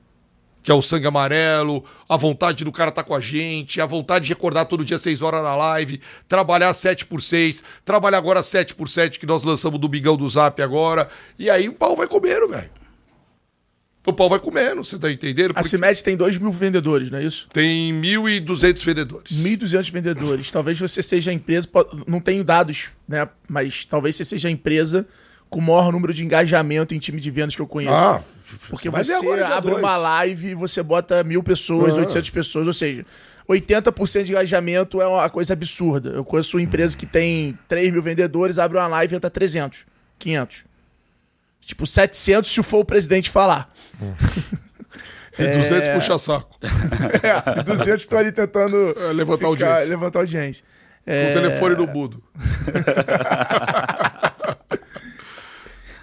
que é o sangue amarelo, a vontade do cara estar tá com a gente, a vontade de acordar todo dia 6 horas na live, trabalhar 7 por 6, trabalhar agora 7 por 7 que nós lançamos do Bigão do Zap agora, e aí o pau vai comendo, velho. O pau vai comendo, você tá entendendo? Porque... A CIMED tem 2 mil vendedores, não é isso? Tem 1.200 vendedores. 1.200 vendedores. Talvez você seja a empresa, não tenho dados, né? Mas talvez você seja a empresa com o maior número de engajamento em time de vendas que eu conheço. Ah, Porque você abre dois. uma live e você bota mil pessoas, ah. 800 pessoas, ou seja, 80% de engajamento é uma coisa absurda. Eu conheço uma empresa que tem 3 mil vendedores, abre uma live e entra 300, 500. Tipo, 700 se for o presidente falar. E 200 é... puxa saco. é, 200 estão ali tentando é, levantar ficar, audiência. Levantar audiência. Com o telefone no budo.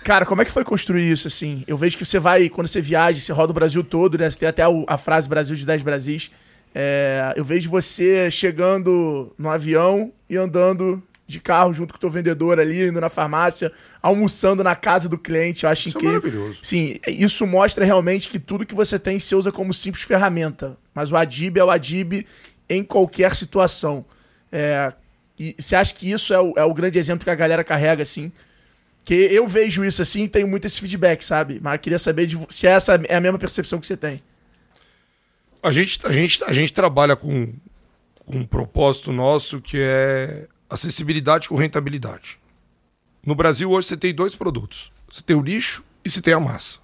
Cara, como é que foi construir isso, assim? Eu vejo que você vai, quando você viaja, você roda o Brasil todo, né? Você tem até a, frase Brasil de 10 Brasis. É, eu vejo você chegando no avião e andando de carro junto com o teu vendedor ali, indo na farmácia, almoçando na casa do cliente. Eu acho isso é incrível. É maravilhoso. Sim, isso mostra realmente que tudo que você tem se usa como simples ferramenta. Mas o Adib é o Adib em qualquer situação. É, e você acha que isso é o, é o grande exemplo que a galera carrega, assim? Que eu vejo isso assim e tenho muito esse feedback, sabe? Mas eu queria saber de, se essa é a mesma percepção que você tem. A gente, a gente, a gente trabalha com, com um propósito nosso que é acessibilidade com rentabilidade. No Brasil, hoje, você tem dois produtos: você tem o lixo e você tem a massa.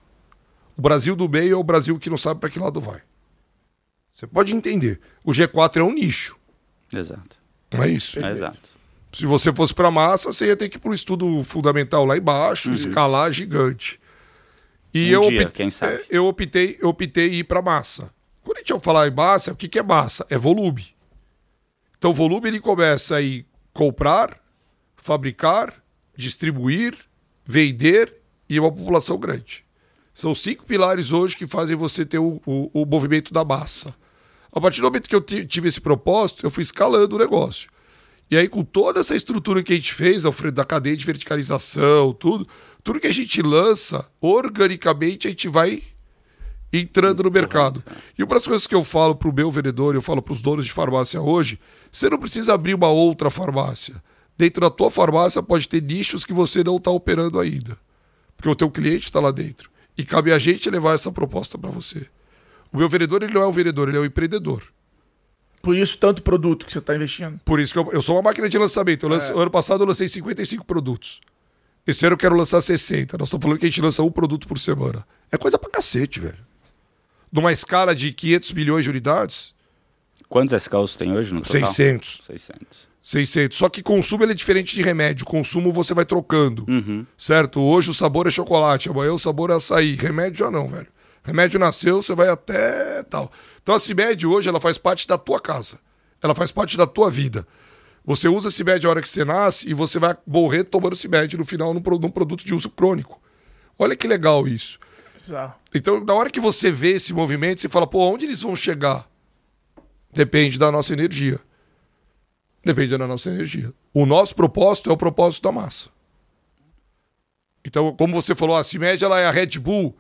O Brasil do meio é o Brasil que não sabe para que lado vai. Você pode entender. O G4 é um nicho. Exato. Não é isso? É exato. Se você fosse para massa, você ia ter que ir para um estudo fundamental lá embaixo, uhum. escalar gigante. E um eu, dia, optei, é, eu optei, eu optei ir para massa. Quando a gente falar em massa, o que, que é massa? É volume. Então, o volume ele começa aí comprar, fabricar, distribuir, vender e uma população grande. São cinco pilares hoje que fazem você ter o, o, o movimento da massa. A partir do momento que eu tive esse propósito, eu fui escalando o negócio. E aí, com toda essa estrutura que a gente fez, Alfredo, da cadeia de verticalização, tudo, tudo que a gente lança, organicamente a gente vai entrando no mercado. E uma das coisas que eu falo para o meu vendedor, eu falo para os donos de farmácia hoje, você não precisa abrir uma outra farmácia. Dentro da tua farmácia pode ter nichos que você não está operando ainda. Porque o teu cliente está lá dentro. E cabe a gente levar essa proposta para você. O meu vendedor, ele não é um vendedor, ele é um empreendedor. Por isso, tanto produto que você está investindo. Por isso que eu, eu, sou uma máquina de lançamento. Lance, é. Ano passado eu lancei 55 produtos. Esse ano eu quero lançar 60. Nós estamos falando que a gente lança um produto por semana. É coisa pra cacete, velho. Numa escala de 500 milhões de unidades. Quantos SKUs tem hoje no total? 600. 600. 600. Só que consumo ele é diferente de remédio. Consumo você vai trocando. Uhum. Certo? Hoje o sabor é chocolate, amanhã o sabor é açaí. Remédio já não, velho. Remédio nasceu, você vai até tal. Então a CIMED hoje ela faz parte da tua casa. Ela faz parte da tua vida. Você usa CIMED a hora que você nasce e você vai morrer tomando CIMED no final num, num produto de uso crônico. Olha que legal isso. Então, na hora que você vê esse movimento, você fala, pô, onde eles vão chegar? Depende da nossa energia. Depende da nossa energia. O nosso propósito é o propósito da massa. Então, como você falou, a CIMED ela é a Red Bull.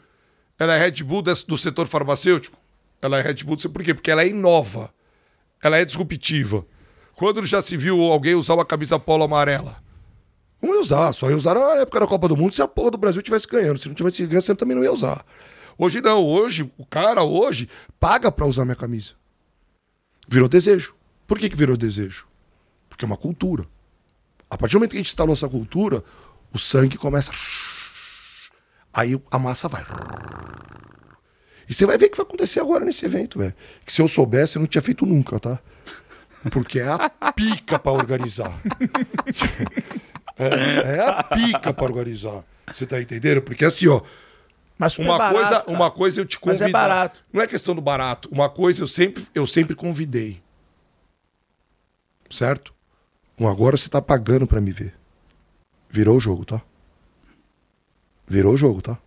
Ela é a Red Bull do setor farmacêutico. Ela é Red Bull, por quê? Porque ela é inova. Ela é disruptiva. Quando já se viu alguém usar uma camisa polo amarela? Não ia usar, só ia usar na época da Copa do Mundo se a porra do Brasil tivesse ganhando. Se não tivesse ganhando, você também não ia usar. Hoje não, hoje, o cara hoje paga para usar minha camisa. Virou desejo. Por que, que virou desejo? Porque é uma cultura. A partir do momento que a gente instalou essa cultura, o sangue começa. Aí a massa vai. E você vai ver o que vai acontecer agora nesse evento, velho. Que se eu soubesse, eu não tinha feito nunca, tá? Porque é a pica para organizar. É, é, a pica para organizar. Você tá entendendo? Porque assim, ó. Mas uma barato, coisa, cara. uma coisa eu te convido. Mas é barato. Não é questão do barato. Uma coisa eu sempre, eu sempre convidei. Certo? agora você tá pagando para me ver. Virou o jogo, tá? Virou o jogo, tá?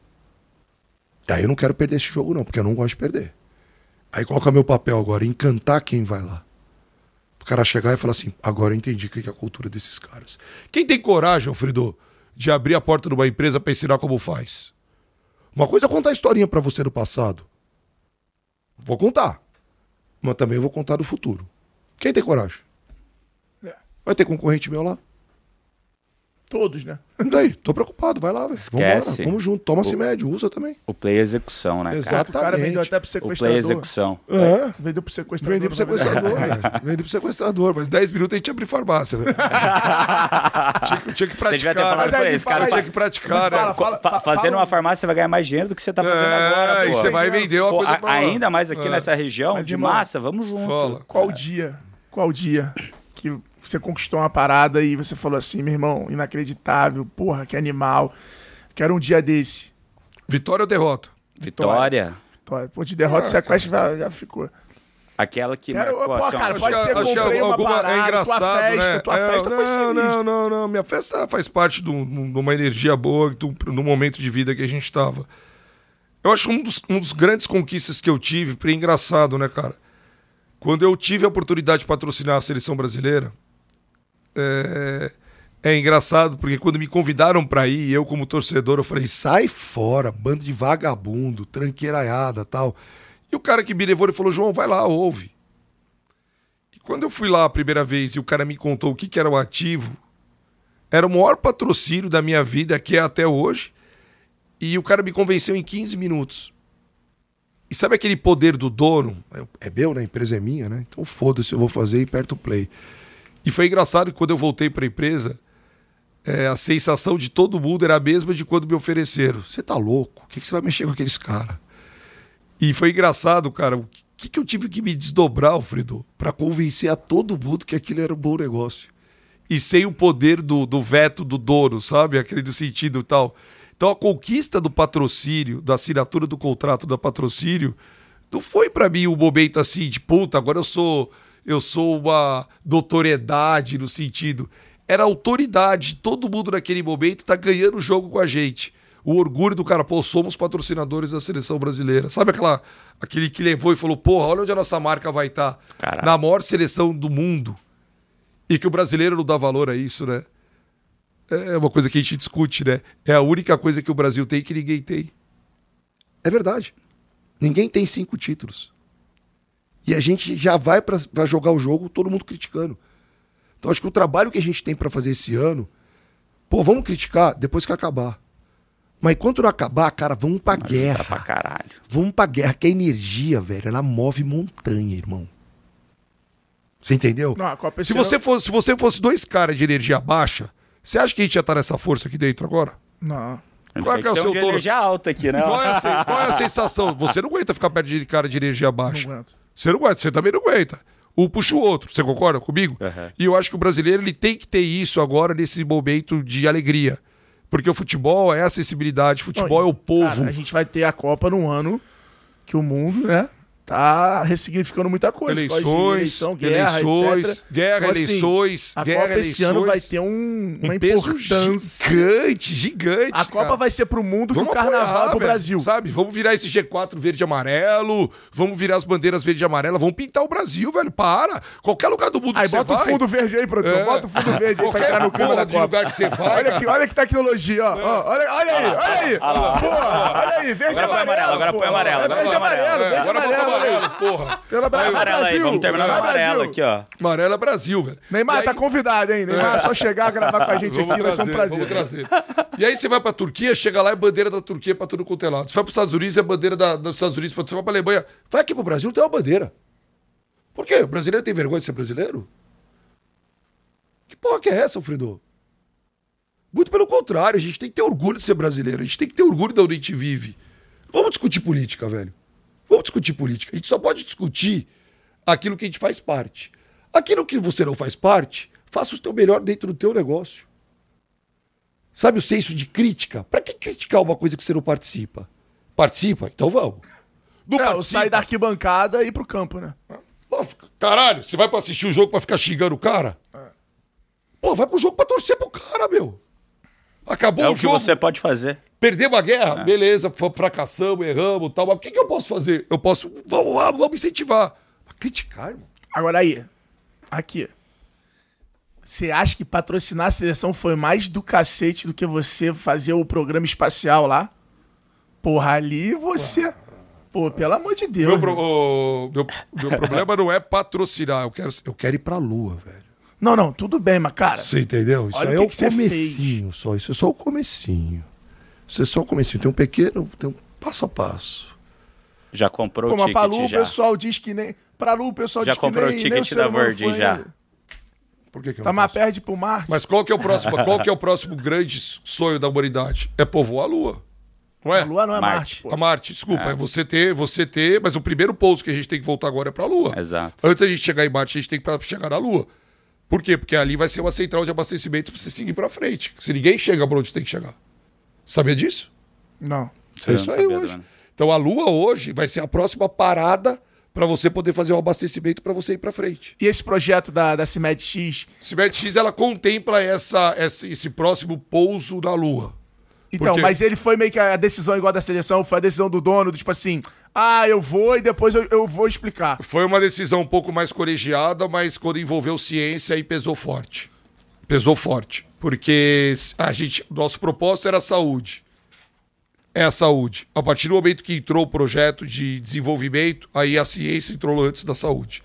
Aí eu não quero perder esse jogo, não, porque eu não gosto de perder. Aí qual que é o meu papel agora? Encantar quem vai lá. O cara chegar e falar assim: agora eu entendi o que é a cultura desses caras. Quem tem coragem, Alfredo, de abrir a porta de uma empresa para ensinar como faz? Uma coisa é contar a historinha para você do passado. Vou contar. Mas também vou contar do futuro. Quem tem coragem? Vai ter concorrente meu lá. Todos, né? E daí? Tô preocupado, vai lá, velho. Esquece. Vamos junto. Toma se médio, usa também. O play é execução, né? Exatamente. O cara vendeu até pro sequestrador. O play é execução. É. Vendeu pro sequestrador. Vendeu pro sequestrador, velho. Vendeu pro sequestrador, mas 10 minutos a gente abre farmácia, velho. tinha, tinha, que praticar. Você devia ter falado pra esse cara. Tinha que praticar, né? Fala, fala, fala, Fazendo uma farmácia você vai ganhar mais dinheiro do que você tá fazendo é, agora, pô. E você vai vender uma pô, coisa pra Ainda mais aqui é. nessa região mas, de irmão, massa, vamos junto. Fala. Qual dia? Qual dia que você conquistou uma parada e você falou assim, meu irmão, inacreditável, porra, que animal. Quero um dia desse. Vitória ou derrota? Vitória. Vitória. Pô, de derrota, ah, Sequest já, já ficou. Aquela que Quero, marcou pô, cara, pode ser que comprei uma alguma, parada, é engraçado, tua festa, né? tua é, festa não, foi sinistra. Não, não, não, minha festa faz parte de uma energia boa, do, do momento de vida que a gente estava. Eu acho um dos, um dos grandes conquistas que eu tive, é engraçado, né, cara? Quando eu tive a oportunidade de patrocinar a seleção brasileira, é, é engraçado, porque quando me convidaram para ir, eu como torcedor, eu falei, sai fora, bando de vagabundo, tranqueiraiada tal. E o cara que me levou, ele falou, João, vai lá, ouve. E quando eu fui lá a primeira vez e o cara me contou o que, que era o ativo, era o maior patrocínio da minha vida, que é até hoje, e o cara me convenceu em 15 minutos. E sabe aquele poder do dono? É meu, né? A empresa é minha, né? Então foda-se, eu vou fazer e aperto o play. E foi engraçado que quando eu voltei para a empresa, é, a sensação de todo mundo era a mesma de quando me ofereceram. Você tá louco? O que, que você vai mexer com aqueles caras? E foi engraçado, cara. O que, que eu tive que me desdobrar, Alfredo, para convencer a todo mundo que aquilo era um bom negócio? e sem o poder do, do veto do dono, sabe? Aquele do sentido tal. Então a conquista do patrocínio, da assinatura do contrato da patrocínio, não foi para mim um momento assim de puta, agora eu sou eu sou uma notoriedade no sentido. Era autoridade, todo mundo naquele momento tá ganhando o jogo com a gente. O orgulho do cara, pô, somos patrocinadores da seleção brasileira. Sabe aquela aquele que levou e falou, porra, olha onde a nossa marca vai estar. Tá. Na maior seleção do mundo. E que o brasileiro não dá valor a isso, né? É uma coisa que a gente discute, né? É a única coisa que o Brasil tem que ninguém tem. É verdade. Ninguém tem cinco títulos. E a gente já vai para jogar o jogo todo mundo criticando. Então acho que o trabalho que a gente tem para fazer esse ano, pô, vamos criticar depois que acabar. Mas enquanto não acabar, cara, vamos pra Mas guerra. Pra caralho. Vamos pra guerra, que a energia, velho, ela move montanha, irmão. Você entendeu? Não, se, você fosse, se você fosse dois caras de energia baixa, você acha que a gente ia estar nessa força aqui dentro agora? Não. Qual é, que é o seu tono? energia alta aqui, né? Qual é, a, qual é, a, sensação? Você não aguenta ficar perto de cara de energia baixa. Não aguento. Você não aguenta, você também não aguenta. Um puxa o outro, você concorda comigo? Uhum. E eu acho que o brasileiro ele tem que ter isso agora nesse momento de alegria. Porque o futebol é acessibilidade, futebol não, é o povo. Cara, a gente vai ter a Copa num ano que o mundo, né? Tá ressignificando muita coisa. Eleições, eleição, guerra, eleições, etc. guerra, então, assim, eleições, a guerra, Copa eleições, esse ano vai ter um, uma um importância gigante, gigante. A Copa cara. vai ser pro mundo vamos que o carnaval apoiar, pro velho, Brasil. Sabe? Vamos virar esse G4 verde e amarelo, vamos virar as bandeiras verde e amarela, vamos pintar o Brasil, velho. Para. Qualquer lugar do mundo aí, que bota o fundo verde aí, produção. É. Bota o fundo verde aí pra entrar no clima da Copa. lugar que você vai. Olha, que, olha que tecnologia, ó. ó olha, olha aí, olha aí. Porra, olha aí, verde e amarelo. Agora põe amarelo, agora põe amarelo. Verde e amarelo, porra. Pela Brasil. Amarelo aí, vamos terminar com amarelo aqui, ó. Amarelo é Brasil, velho. Neymar, aí... tá convidado, hein? Neymar, é só chegar, gravar com a gente aqui, vai ser um prazer. Vamos trazer. E aí você vai pra Turquia, chega lá, é bandeira da Turquia pra tudo quanto é lado. Você vai pros Estados Unidos, é bandeira da, dos Estados Unidos. Você vai pra Alemanha, vai aqui pro Brasil, tem uma bandeira. Por quê? O brasileiro tem vergonha de ser brasileiro? Que porra que é essa, Alfredo? Muito pelo contrário, a gente tem que ter orgulho de ser brasileiro, a gente tem que ter orgulho da onde a gente vive. Vamos discutir política, velho. Vamos discutir política. A gente só pode discutir aquilo que a gente faz parte. Aquilo que você não faz parte, faça o teu melhor dentro do teu negócio. Sabe o senso de crítica? Para que criticar uma coisa que você não participa? Participa? Então vamos. Não é, participa. sair da arquibancada e ir pro campo, né? Caralho, você vai para assistir o jogo para ficar xingando o cara? É. Pô, vai pro jogo para torcer pro cara, meu. Acabou é o, o jogo. que você pode fazer. Perdemos a guerra, é. beleza, fracassamos, erramos tal. Mas o que, que eu posso fazer? Eu posso. Vamos lá, vamos incentivar. Mas criticar, irmão. Agora aí, aqui. Você acha que patrocinar a seleção foi mais do cacete do que você fazer o programa espacial lá? Porra, ali você. Pô, pelo amor de Deus. Meu, pro... o... meu, meu problema não é patrocinar, eu quero, eu quero ir pra lua, velho. Não, não, tudo bem, mas cara. Você entendeu? Isso aí é o comecinho só. Isso é só o comecinho. É só comecinho. Tem um pequeno, tem um passo a passo. Já comprou Pô, o ticket pra Lu, já? o pessoal diz que nem... Pra Lu, o pessoal já diz que nem... Já comprou o ticket da Virgin já? Ainda. Por que, que eu tá mais perto pro Marte. Mas qual que é o próximo, qual que é o próximo grande sonho da humanidade? É povoar a Lua. Não é? A Lua não é Marte. Marte a Marte, desculpa. É. é. você ter, você ter, mas o primeiro pouso que a gente tem que voltar agora é pra Lua. Exato. Antes da gente chegar em Marte, a gente tem que chegar na Lua. Por quê? Porque ali vai ser uma central de abastecimento para você seguir para frente. Se ninguém chega para onde tem que chegar. Sabia disso? Não. É isso aí hoje. Então a Lua hoje vai ser a próxima parada para você poder fazer o abastecimento para você ir para frente. E esse projeto da, da CIMED X? CIMED X ela contempla essa, essa, esse próximo pouso na Lua. Então, Porque... mas ele foi meio que a decisão igual da seleção, foi a decisão do dono, do tipo assim, ah, eu vou e depois eu, eu vou explicar. Foi uma decisão um pouco mais colegiada, mas quando envolveu ciência aí pesou forte. Pesou forte. Porque a gente, nosso propósito era a saúde. É a saúde. A partir do momento que entrou o projeto de desenvolvimento, aí a ciência entrou antes da saúde.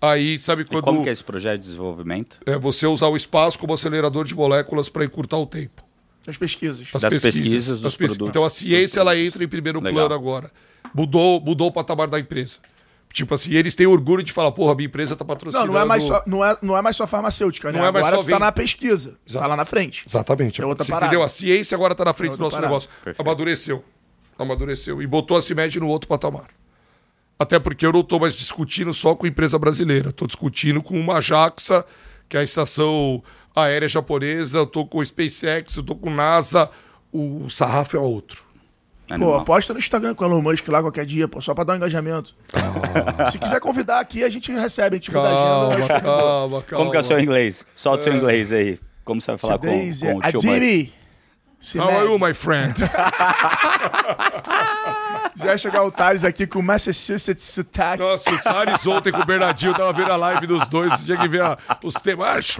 Aí, sabe quando. E como que é esse projeto de desenvolvimento? É você usar o espaço como acelerador de moléculas para encurtar o tempo. As pesquisas. As das pesquisas, pesquisas dos produtos. Então a ciência ela entra em primeiro Legal. plano agora. Mudou, mudou o patamar da empresa. Tipo assim, eles têm orgulho de falar, porra, minha empresa tá patrocinando. Não, não é mais só, não é, não é mais só farmacêutica, né? Não é mais agora só tá na pesquisa. Exato. Tá lá na frente. Exatamente. É outra Você parada. entendeu? A ciência agora tá na frente é do nosso parada. negócio. Perfeito. Amadureceu. Amadureceu. E botou a CIMED no outro patamar. Até porque eu não tô mais discutindo só com empresa brasileira. Tô discutindo com uma Jaxa que é a estação aérea japonesa, eu tô com o SpaceX, eu tô com NASA, o sarrafo é outro. Pô, aposta no Instagram com o Elon Musk lá qualquer dia, pô, só pra dar um engajamento. Ah. Se quiser convidar aqui, a gente recebe, a gente calma, muda a agenda. Calma, calma, Como que é o seu inglês? Solta o é. seu inglês aí. Como você vai falar com, com o tio Musk? How are you, my friend? Já ia chegar o Thales aqui com o Massachusetts sotaque. Nossa, o Thales ontem com o Bernardinho, tava vendo a live dos dois, tinha que ver a, os temas.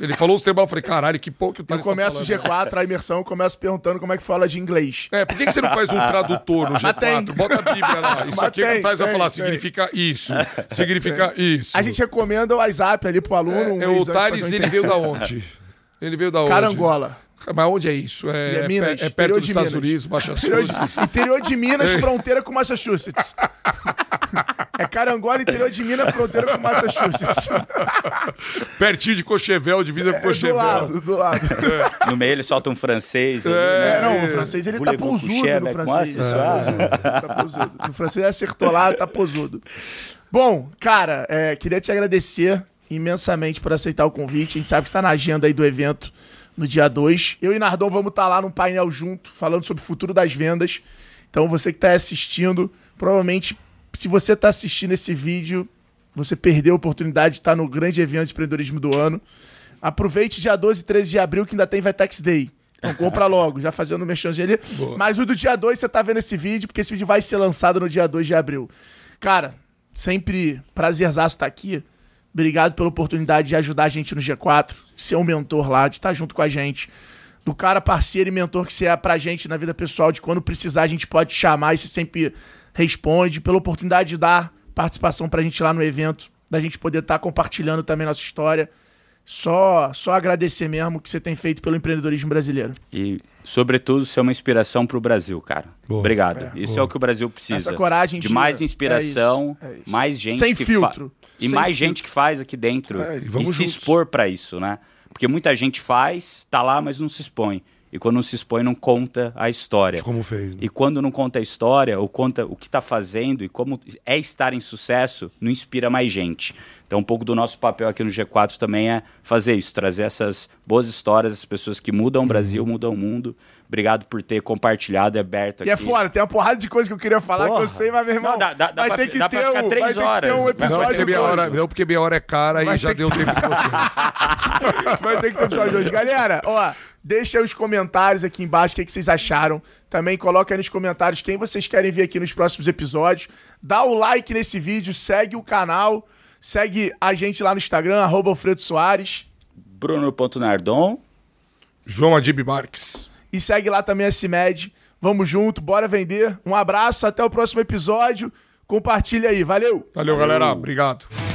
Ele falou os temas, eu falei, caralho, que pouco que o Thales Eu começo tá o G4, a imersão, eu começo perguntando como é que fala de inglês. É, por que, que você não faz um tradutor no G4? Bota a Bíblia lá. Isso Mas aqui tem, o Thales vai falar, tem. significa isso, significa tem. isso. A gente recomenda o WhatsApp ali pro aluno. É, um é o Thales, ele veio da onde? Ele veio da onde? Carangola. Mas onde é isso? É, é, Minas, é perto dos Estados Unidos, Massachusetts. Interior de Minas, fronteira com Massachusetts. É Carangola, interior de Minas, fronteira com Massachusetts. Pertinho de Cochevel, divisa com é, Cochevel. Do lado, do lado. É. No meio ele solta um francês. É, né? não, o francês ele tá pousudo no francês. É, tá pousudo. No francês ele acertou lá, tá pousudo. Bom, cara, é, queria te agradecer imensamente por aceitar o convite. A gente sabe que está na agenda aí do evento no dia 2. Eu e Nardon vamos estar tá lá num painel junto, falando sobre o futuro das vendas. Então você que está assistindo, provavelmente, se você está assistindo esse vídeo, você perdeu a oportunidade de estar no grande evento de empreendedorismo do ano. Aproveite dia 12 e 13 de abril, que ainda tem Vetex Day. Então compra logo, já fazendo o merchanzinho ali. Boa. Mas o do dia 2 você tá vendo esse vídeo, porque esse vídeo vai ser lançado no dia 2 de abril. Cara, sempre prazerzaço estar aqui. Obrigado pela oportunidade de ajudar a gente no G4, ser um mentor lá, de estar junto com a gente. Do cara parceiro e mentor que você é pra gente na vida pessoal, de quando precisar a gente pode chamar e você sempre responde. Pela oportunidade de dar participação pra gente lá no evento, da gente poder estar compartilhando também nossa história. Só, só agradecer mesmo o que você tem feito pelo empreendedorismo brasileiro. E, sobretudo, ser uma inspiração para o Brasil, cara. Boa. Obrigado. É, Isso boa. é o que o Brasil precisa. Essa coragem de mais inspiração, é isso, é isso. mais gente sem filtro e Sem mais gente que faz aqui dentro é, e, e se expor para isso, né? Porque muita gente faz, tá lá, mas não se expõe. E quando não se expõe, não conta a história. De como fez. Né? E quando não conta a história, ou conta o que está fazendo e como é estar em sucesso, não inspira mais gente. Então, um pouco do nosso papel aqui no G4 também é fazer isso, trazer essas boas histórias, as pessoas que mudam o Brasil, uhum. mudam o mundo. Obrigado por ter compartilhado e aberto aqui. E é fora, tem uma porrada de coisa que eu queria falar Porra. que eu sei, mas meu irmão. Não, dá, dá, vai dá ter que dá ter um, três horas. Ter um episódio não, minha hora, não, porque minha hora é cara vai e já deu que... tempo pra vocês. vai ter que ter episódio hoje. Galera, ó, deixa aí os comentários aqui embaixo o que, que vocês acharam. Também coloca aí nos comentários quem vocês querem ver aqui nos próximos episódios. Dá o like nesse vídeo, segue o canal, segue a gente lá no Instagram, arroba Alfredo Soares. Bruno.nardon. João Adib Marques. E segue lá também a CIMED. Vamos junto, bora vender. Um abraço, até o próximo episódio. Compartilha aí, valeu! Valeu, valeu. galera. Obrigado.